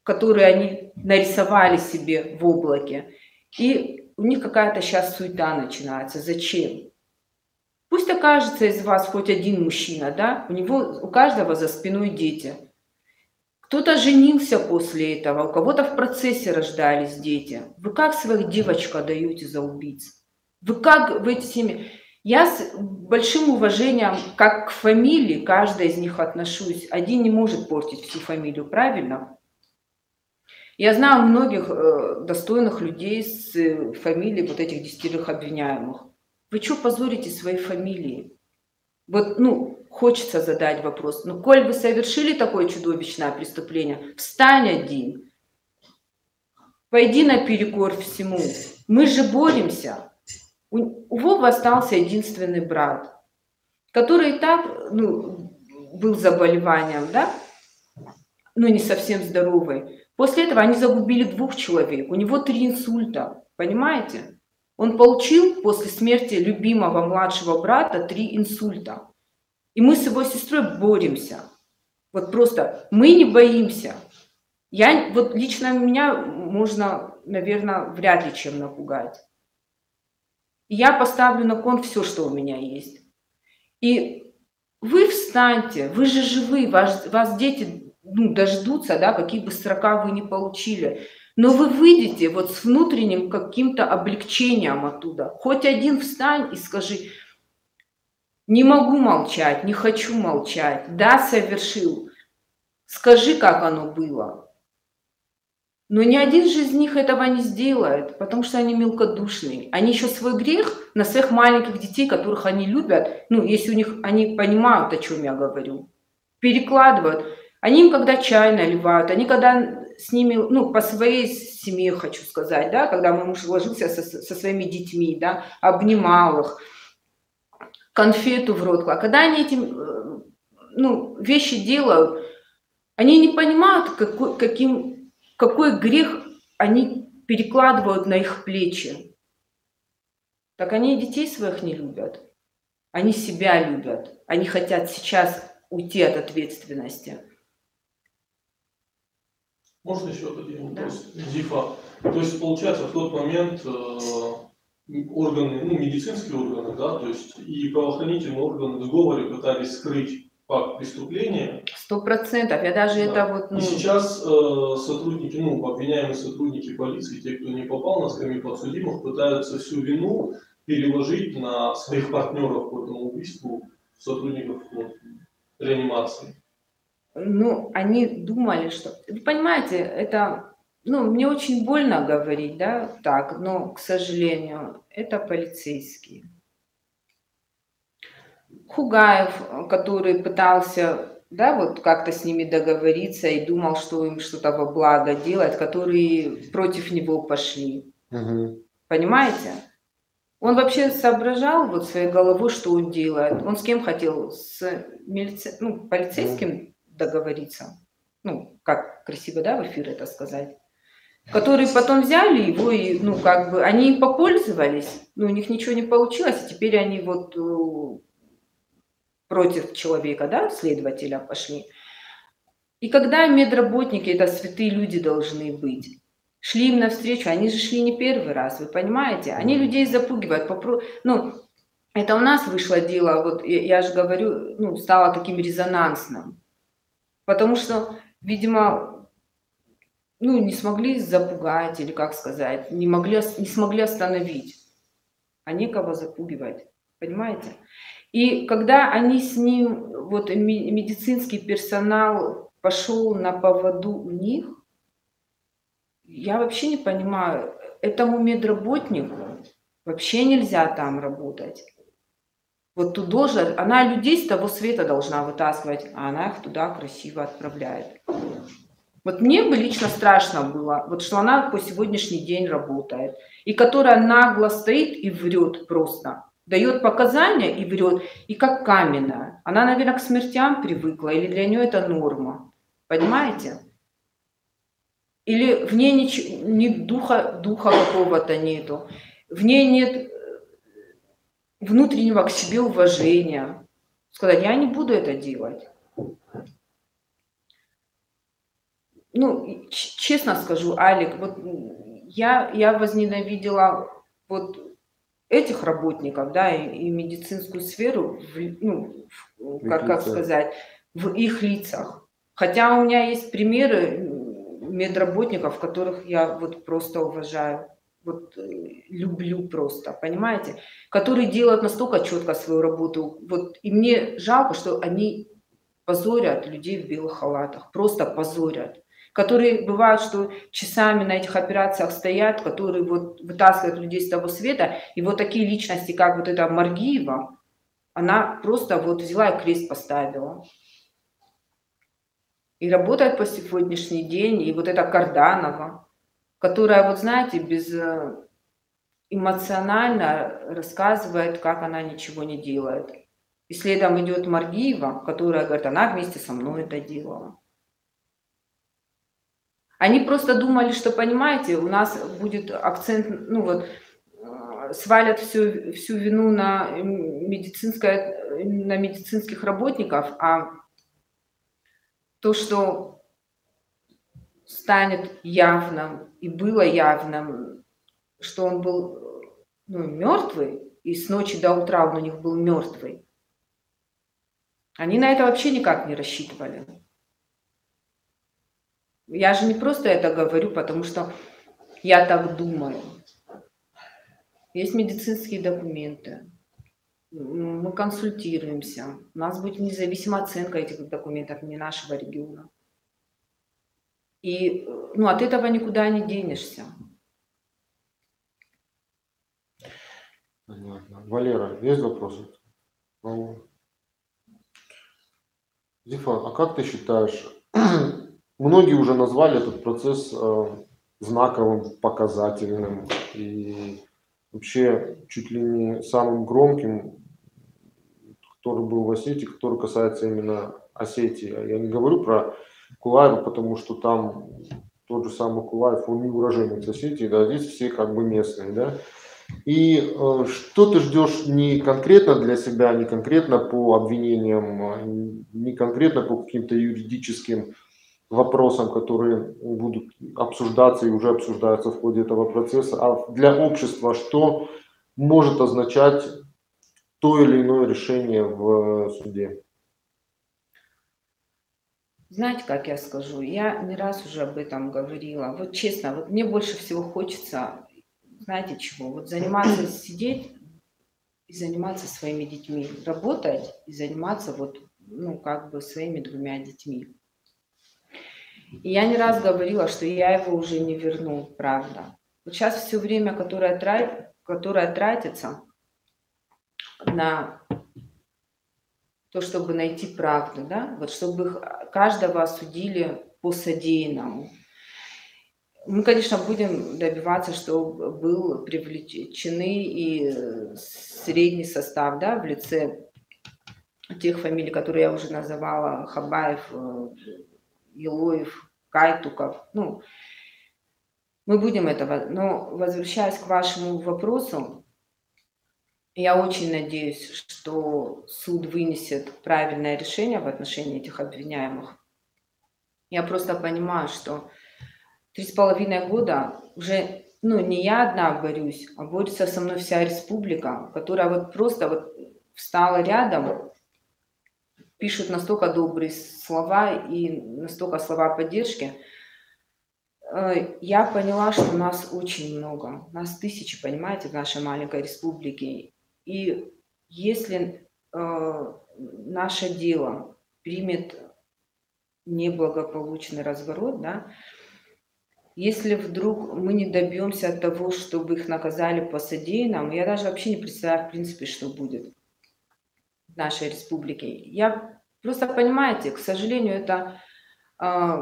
который они нарисовали себе в облаке. И у них какая-то сейчас суета начинается. Зачем? Пусть окажется из вас хоть один мужчина, да, у него, у каждого за спиной дети. Кто-то женился после этого, у кого-то в процессе рождались дети. Вы как своих девочек даете за убийц? Вы как в эти семьи? Я с большим уважением как к фамилии каждой из них отношусь. Один не может портить всю фамилию, правильно? Я знаю многих э, достойных людей с э, фамилией вот этих десятерых обвиняемых. Вы что позорите свои фамилии? Вот, ну, хочется задать вопрос. Ну, коль вы совершили такое чудовищное преступление, встань один. Пойди наперекор всему. Мы же боремся. У, у Вовы остался единственный брат, который и так ну, был заболеванием, да, ну не совсем здоровый. После этого они загубили двух человек. У него три инсульта, понимаете? Он получил после смерти любимого младшего брата три инсульта. И мы с его сестрой боремся. Вот просто мы не боимся. Я, вот лично меня можно, наверное, вряд ли чем напугать я поставлю на кон все, что у меня есть. И вы встаньте, вы же живы, вас, вас дети ну, дождутся, да, какие бы срока вы не получили. Но вы выйдете вот с внутренним каким-то облегчением оттуда. Хоть один встань и скажи, не могу молчать, не хочу молчать. Да, совершил. Скажи, как оно было. Но ни один же из них этого не сделает, потому что они мелкодушные. Они еще свой грех на своих маленьких детей, которых они любят, ну, если у них они понимают, о чем я говорю, перекладывают. Они им когда чай наливают, они когда с ними, ну, по своей семье хочу сказать, да, когда мой муж ложился со, со своими детьми, да, обнимал их, конфету в рот, а когда они этим, э, ну, вещи делают, они не понимают, какой, каким какой грех они перекладывают на их плечи. Так они детей своих не любят. Они себя любят. Они хотят сейчас уйти от ответственности. Можно еще один вопрос? Да. Зифа. То есть, получается, в тот момент э, органы, ну, медицинские органы, да, то есть и правоохранительные органы в сговоре пытались скрыть факт преступления. Сто процентов. Я даже да. это вот... Ну... И сейчас э, сотрудники, ну, обвиняемые сотрудники полиции, те, кто не попал на скамью подсудимых, пытаются всю вину переложить на своих партнеров по этому убийству сотрудников вот, реанимации. Ну, они думали, что... Вы понимаете, это... Ну, мне очень больно говорить, да, так, но, к сожалению, это полицейские. Хугаев, который пытался да, вот как-то с ними договориться и думал, что им что-то во благо делать, которые против него пошли. Угу. Понимаете? Он вообще соображал вот своей головой, что он делает. Он с кем хотел? С милици... ну, полицейским угу. Договориться. Ну, как красиво, да, в эфир это сказать. Которые потом взяли его и, ну, как бы, они им попользовались, но у них ничего не получилось, и теперь они вот э, против человека, да, следователя пошли. И когда медработники, это святые люди должны быть, шли им навстречу, они же шли не первый раз, вы понимаете? Они людей запугивают. Попро... Ну, это у нас вышло дело, вот я, я же говорю, ну, стало таким резонансным. Потому что, видимо, ну, не смогли запугать, или как сказать, не, могли, не смогли остановить. А некого запугивать, понимаете? И когда они с ним, вот медицинский персонал пошел на поводу у них, я вообще не понимаю, этому медработнику вообще нельзя там работать. Вот тут должен, она людей с того света должна вытаскивать, а она их туда красиво отправляет. Вот мне бы лично страшно было, вот что она по сегодняшний день работает, и которая нагло стоит и врет просто дает показания и врет, и как каменная. Она, наверное, к смертям привыкла, или для нее это норма. Понимаете? Или в ней ни, ни духа, духа какого-то нету. В ней нет внутреннего к себе уважения. Сказать, я не буду это делать. Ну, честно скажу, Алик, вот я, я возненавидела вот этих работников, да, и, и медицинскую сферу, в, ну, в, как, как сказать, в их лицах. Хотя у меня есть примеры медработников, которых я вот просто уважаю, вот э, люблю просто, понимаете, которые делают настолько четко свою работу, вот, и мне жалко, что они позорят людей в белых халатах, просто позорят. Которые бывают, что часами на этих операциях стоят, которые вот вытаскивают людей с того света, и вот такие личности, как вот эта Маргиева, она просто вот взяла и крест поставила. И работает по сегодняшний день, и вот эта Карданова, которая, вот знаете, без э, эмоционально рассказывает, как она ничего не делает. И следом идет Маргиева, которая говорит, она вместе со мной это делала. Они просто думали, что, понимаете, у нас будет акцент, ну вот, э, свалят всю, всю вину на, медицинское, на медицинских работников, а то, что станет явным и было явным, что он был ну, мертвый, и с ночи до утра он у них был мертвый, они на это вообще никак не рассчитывали. Я же не просто это говорю, потому что я так думаю. Есть медицинские документы. Мы консультируемся. У нас будет независимая оценка этих документов, не нашего региона. И ну, от этого никуда не денешься. Понятно. Валера, есть вопросы? Зифа, а как ты считаешь, Многие уже назвали этот процесс э, знаковым, показательным и вообще чуть ли не самым громким, который был в Осетии, который касается именно Осетии. Я не говорю про Кулаева, потому что там тот же самый Кулаев, он не уроженец Осетии, да, здесь все как бы местные, да. И э, что ты ждешь не конкретно для себя, не конкретно по обвинениям, а не конкретно по каким-то юридическим вопросам, которые будут обсуждаться и уже обсуждаются в ходе этого процесса, а для общества что может означать то или иное решение в суде? Знаете, как я скажу, я не раз уже об этом говорила. Вот честно, вот мне больше всего хочется, знаете чего, вот заниматься, сидеть и заниматься своими детьми, работать и заниматься вот, ну, как бы своими двумя детьми. И я не раз говорила, что я его уже не верну, правда. Вот сейчас все время, которое, трат, которое тратится на то, чтобы найти правду, да, вот чтобы каждого осудили по содеянному. Мы, конечно, будем добиваться, чтобы был привлечены и средний состав, да, в лице тех фамилий, которые я уже называла, Хабаев, Илоев, Кайтуков. Ну, мы будем этого. Но возвращаясь к вашему вопросу, я очень надеюсь, что суд вынесет правильное решение в отношении этих обвиняемых. Я просто понимаю, что три с половиной года уже, ну, не я одна борюсь, а борется со мной вся республика, которая вот просто вот встала рядом пишут настолько добрые слова и настолько слова поддержки. Э, я поняла, что нас очень много, нас тысячи, понимаете, в нашей маленькой республике. И если э, наше дело примет неблагополучный разворот, да, если вдруг мы не добьемся того, чтобы их наказали по содеянному, я даже вообще не представляю, в принципе, что будет нашей республики. Я просто, понимаете, к сожалению, это э,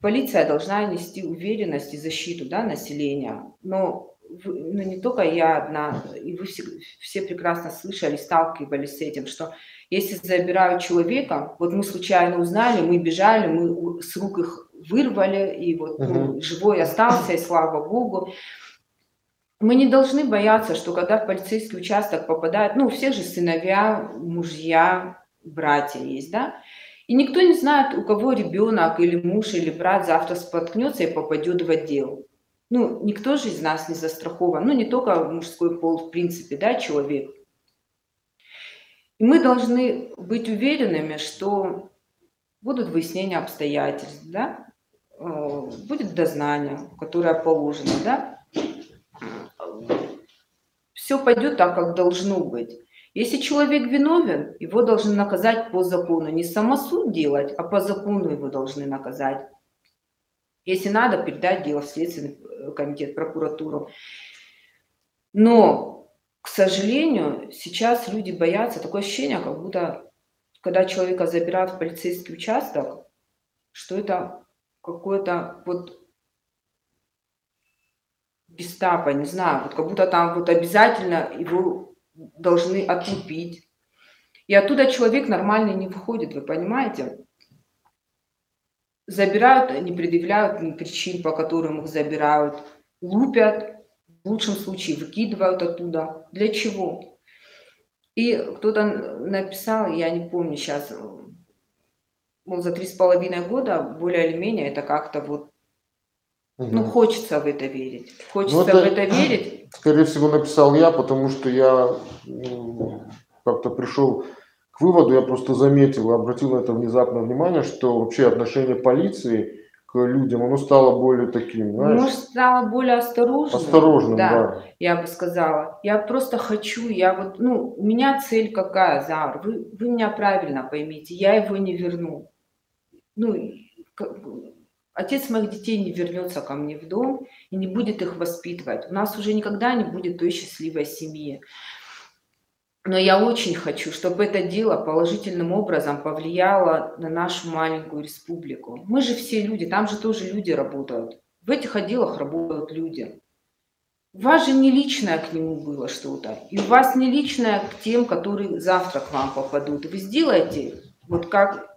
полиция должна нести уверенность и защиту да, населения. Но ну, не только я одна, и вы все, все прекрасно слышали, сталкивались с этим, что если забирают человека, вот мы случайно узнали, мы бежали, мы с рук их вырвали, и вот ну, живой остался, и слава богу. Мы не должны бояться, что когда в полицейский участок попадают, ну, у всех же сыновья, мужья, братья есть, да, и никто не знает, у кого ребенок или муж или брат завтра споткнется и попадет в отдел. Ну, никто же из нас не застрахован, ну, не только мужской пол, в принципе, да, человек. И мы должны быть уверенными, что будут выяснения обстоятельств, да, э, будет дознание, которое положено, да, все пойдет так, как должно быть. Если человек виновен, его должны наказать по закону. Не самосуд делать, а по закону его должны наказать. Если надо, передать дело в Следственный э, комитет, прокуратуру. Но, к сожалению, сейчас люди боятся. Такое ощущение, как будто, когда человека забирают в полицейский участок, что это какое-то вот гестапо, не знаю, вот как будто там вот обязательно его должны отлупить. И оттуда человек нормальный не выходит, вы понимаете? Забирают, не предъявляют причин, по которым их забирают, лупят, в лучшем случае выкидывают оттуда. Для чего? И кто-то написал, я не помню сейчас, мол, за три с половиной года более или менее это как-то вот, угу. ну, хочется в это верить. Хочется ну, это, в это верить. Скорее всего, написал я, потому что я как-то пришел выводу, я просто заметил, обратил на это внезапное внимание, что вообще отношение полиции к людям, оно стало более таким, знаешь? Может, стало более осторожным. Осторожным, да, да. Я бы сказала. Я просто хочу, я вот, ну, у меня цель какая, Зар? Вы, вы меня правильно поймите, я его не верну. Ну, отец моих детей не вернется ко мне в дом и не будет их воспитывать. У нас уже никогда не будет той счастливой семьи. Но я очень хочу, чтобы это дело положительным образом повлияло на нашу маленькую республику. Мы же все люди, там же тоже люди работают. В этих отделах работают люди. У вас же не личное к нему было что-то. И у вас не личное к тем, которые завтра к вам попадут. Вы сделаете вот как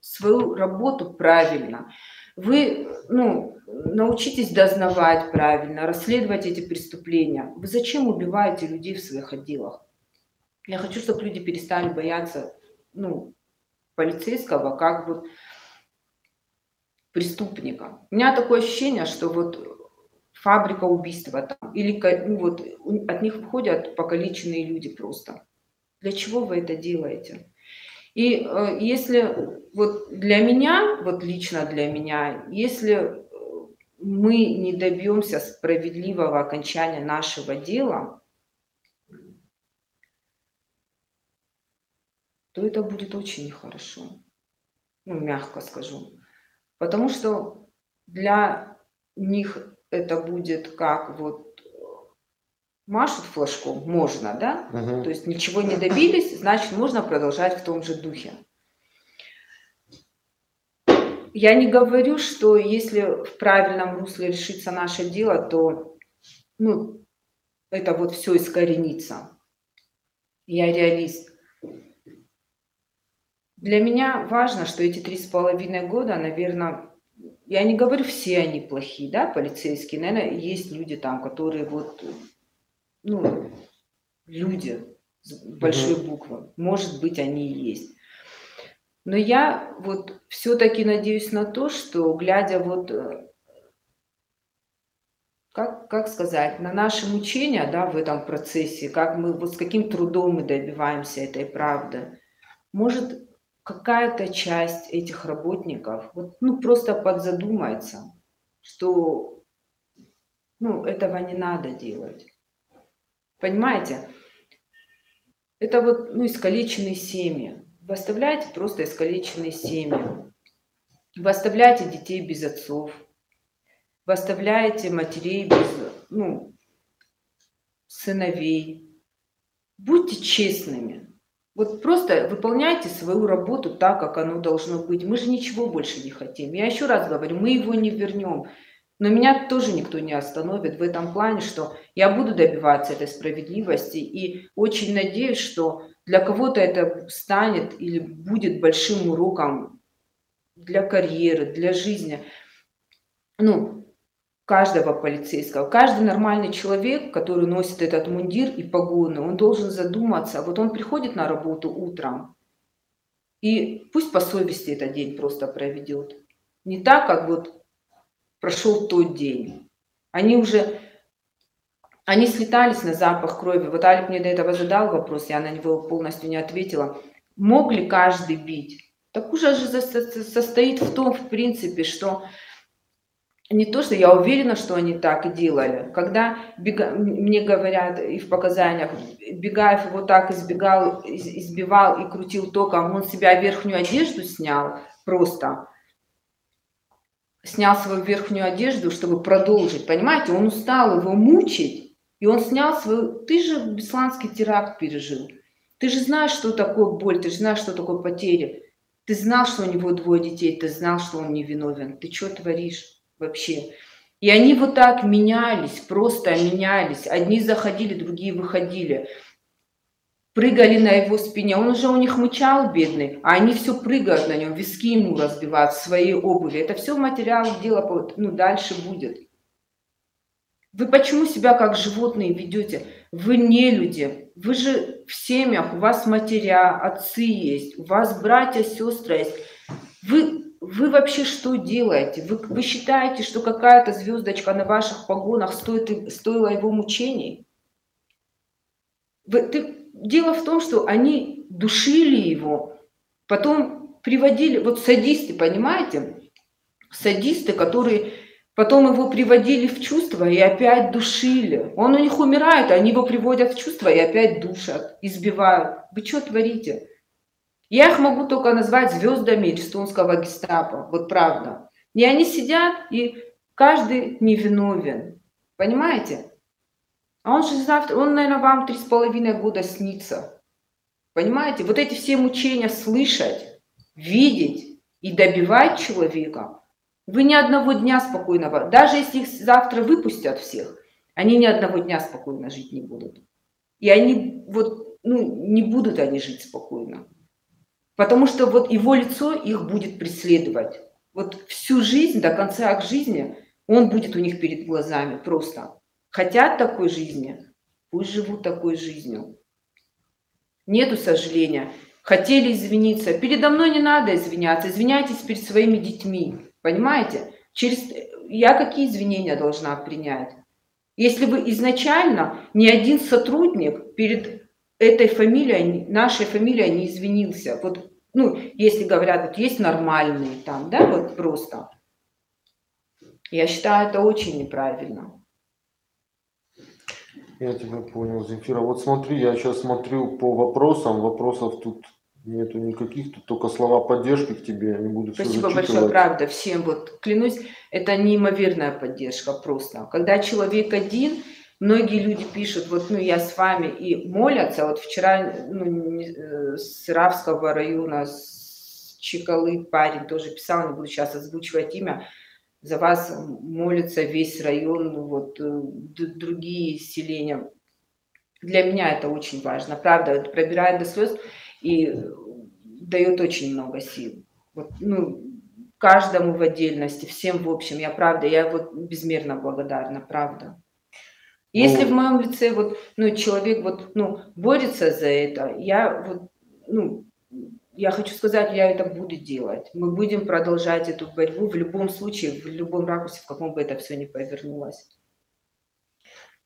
свою работу правильно. Вы ну, научитесь дознавать правильно, расследовать эти преступления. Вы зачем убиваете людей в своих отделах? Я хочу, чтобы люди перестали бояться ну, полицейского как вот преступника. У меня такое ощущение, что вот фабрика убийства там, или ну, вот, от них выходят покалеченные люди просто. Для чего вы это делаете? И э, если вот для меня, вот лично для меня, если мы не добьемся справедливого окончания нашего дела, то это будет очень нехорошо. Ну, мягко скажу. Потому что для них это будет как вот машут флажком, можно, да? Угу. То есть ничего не добились, значит, можно продолжать в том же духе. Я не говорю, что если в правильном русле решится наше дело, то ну, это вот все искоренится. Я реалист. Для меня важно, что эти три с половиной года, наверное, я не говорю, все они плохие, да, полицейские. Наверное, есть люди там, которые вот, ну, люди с большой буквы. Может быть, они и есть. Но я вот все-таки надеюсь на то, что глядя вот, э, как, как сказать, на наши мучения, да, в этом процессе, как мы, вот с каким трудом мы добиваемся этой правды, может, какая-то часть этих работников вот, ну, просто подзадумается, что ну, этого не надо делать. Понимаете? Это вот ну, искалеченные семьи. Вы оставляете просто искалеченные семьи. Вы оставляете детей без отцов. Вы оставляете матерей без ну, сыновей. Будьте честными. Вот просто выполняйте свою работу так, как оно должно быть. Мы же ничего больше не хотим. Я еще раз говорю, мы его не вернем. Но меня тоже никто не остановит в этом плане, что я буду добиваться этой справедливости. И очень надеюсь, что для кого-то это станет или будет большим уроком для карьеры, для жизни. Ну, каждого полицейского. Каждый нормальный человек, который носит этот мундир и погоны, он должен задуматься. Вот он приходит на работу утром, и пусть по совести этот день просто проведет. Не так, как вот прошел тот день. Они уже, они слетались на запах крови. Вот Алик мне до этого задал вопрос, я на него полностью не ответила. Мог ли каждый бить? Так уже же состоит в том, в принципе, что не то, что я уверена, что они так и делали. Когда бега, мне говорят и в показаниях, Бегаев его так избегал, избивал и крутил током, он себя верхнюю одежду снял просто, снял свою верхнюю одежду, чтобы продолжить, понимаете, он устал его мучить, и он снял свою... Ты же бесланский теракт пережил. Ты же знаешь, что такое боль, ты же знаешь, что такое потери. Ты знал, что у него двое детей, ты знал, что он невиновен. Ты что творишь вообще? И они вот так менялись, просто менялись. Одни заходили, другие выходили. Прыгали на его спине. Он уже у них мычал, бедный, а они все прыгают на нем, виски ему разбивают в своей обуви. Это все материал дела ну, дальше будет. Вы почему себя как животные ведете? Вы не люди. Вы же в семьях, у вас матеря, отцы есть, у вас братья, сестры есть. Вы, вы вообще что делаете? Вы, вы считаете, что какая-то звездочка на ваших погонах стоит, стоила его мучений? Вы, ты, дело в том, что они душили его, потом приводили, вот садисты, понимаете? Садисты, которые Потом его приводили в чувство и опять душили. Он у них умирает, они его приводят в чувство и опять душат, избивают. Вы что творите? Я их могу только назвать звездами эстонского гестапо, вот правда. И они сидят, и каждый невиновен. Понимаете? А он же завтра, он, наверное, вам три с половиной года снится. Понимаете? Вот эти все мучения слышать, видеть и добивать человека – вы ни одного дня спокойно, даже если их завтра выпустят всех, они ни одного дня спокойно жить не будут. И они вот, ну, не будут они жить спокойно. Потому что вот его лицо их будет преследовать. Вот всю жизнь, до конца их жизни, он будет у них перед глазами просто. Хотят такой жизни, пусть живут такой жизнью. Нету сожаления. Хотели извиниться. Передо мной не надо извиняться. Извиняйтесь перед своими детьми. Понимаете? Через... Я какие извинения должна принять? Если вы изначально ни один сотрудник перед этой фамилией, нашей фамилией не извинился, вот, ну, если говорят, вот есть нормальные там, да, вот просто. Я считаю, это очень неправильно. Я тебя понял, Земфира. Вот смотри, я сейчас смотрю по вопросам, вопросов тут Нету никаких, тут только слова поддержки к тебе, они будут Спасибо большое, правда, всем вот, клянусь, это неимоверная поддержка просто. Когда человек один, многие люди пишут, вот, ну, я с вами, и молятся, вот вчера, ну, э, с Равского района, с Чекалы парень тоже писал, не буду сейчас озвучивать имя, за вас молится весь район, вот, э, другие селения. Для меня это очень важно, правда, это пробирает до слез и дает очень много сил. Вот, ну, каждому в отдельности, всем в общем, я правда, я вот безмерно благодарна, правда. Если ну, в моем лице вот, ну, человек вот, ну, борется за это, я вот, ну, я хочу сказать, я это буду делать. Мы будем продолжать эту борьбу в любом случае, в любом ракурсе, в каком бы это все ни повернулось.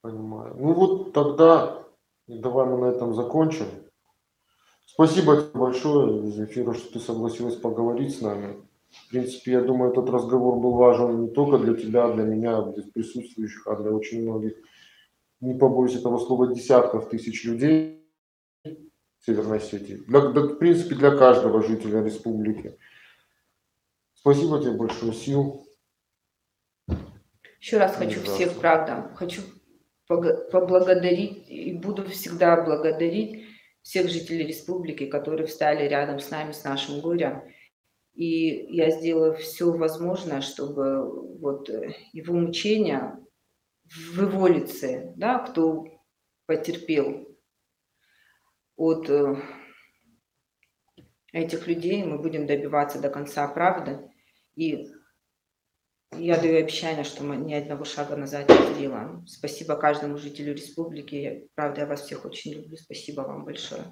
Понимаю. Ну вот тогда давай мы на этом закончим. Спасибо тебе большое, Зефира, что ты согласилась поговорить с нами. В принципе, я думаю, этот разговор был важен не только для тебя, для меня, для присутствующих, а для очень многих, не побоюсь этого слова, десятков тысяч людей Северной Осетии. Для, для, в принципе, для каждого жителя республики. Спасибо тебе большое, сил. Еще раз хочу всех, правда, хочу поблагодарить и буду всегда благодарить всех жителей республики, которые встали рядом с нами, с нашим горем. И я сделаю все возможное, чтобы вот э, его мучения в лице, да, кто потерпел от э, этих людей, мы будем добиваться до конца правды. И я даю обещание, что мы ни одного шага назад не сделаем. Спасибо каждому жителю республики. Правда, я вас всех очень люблю. Спасибо вам большое.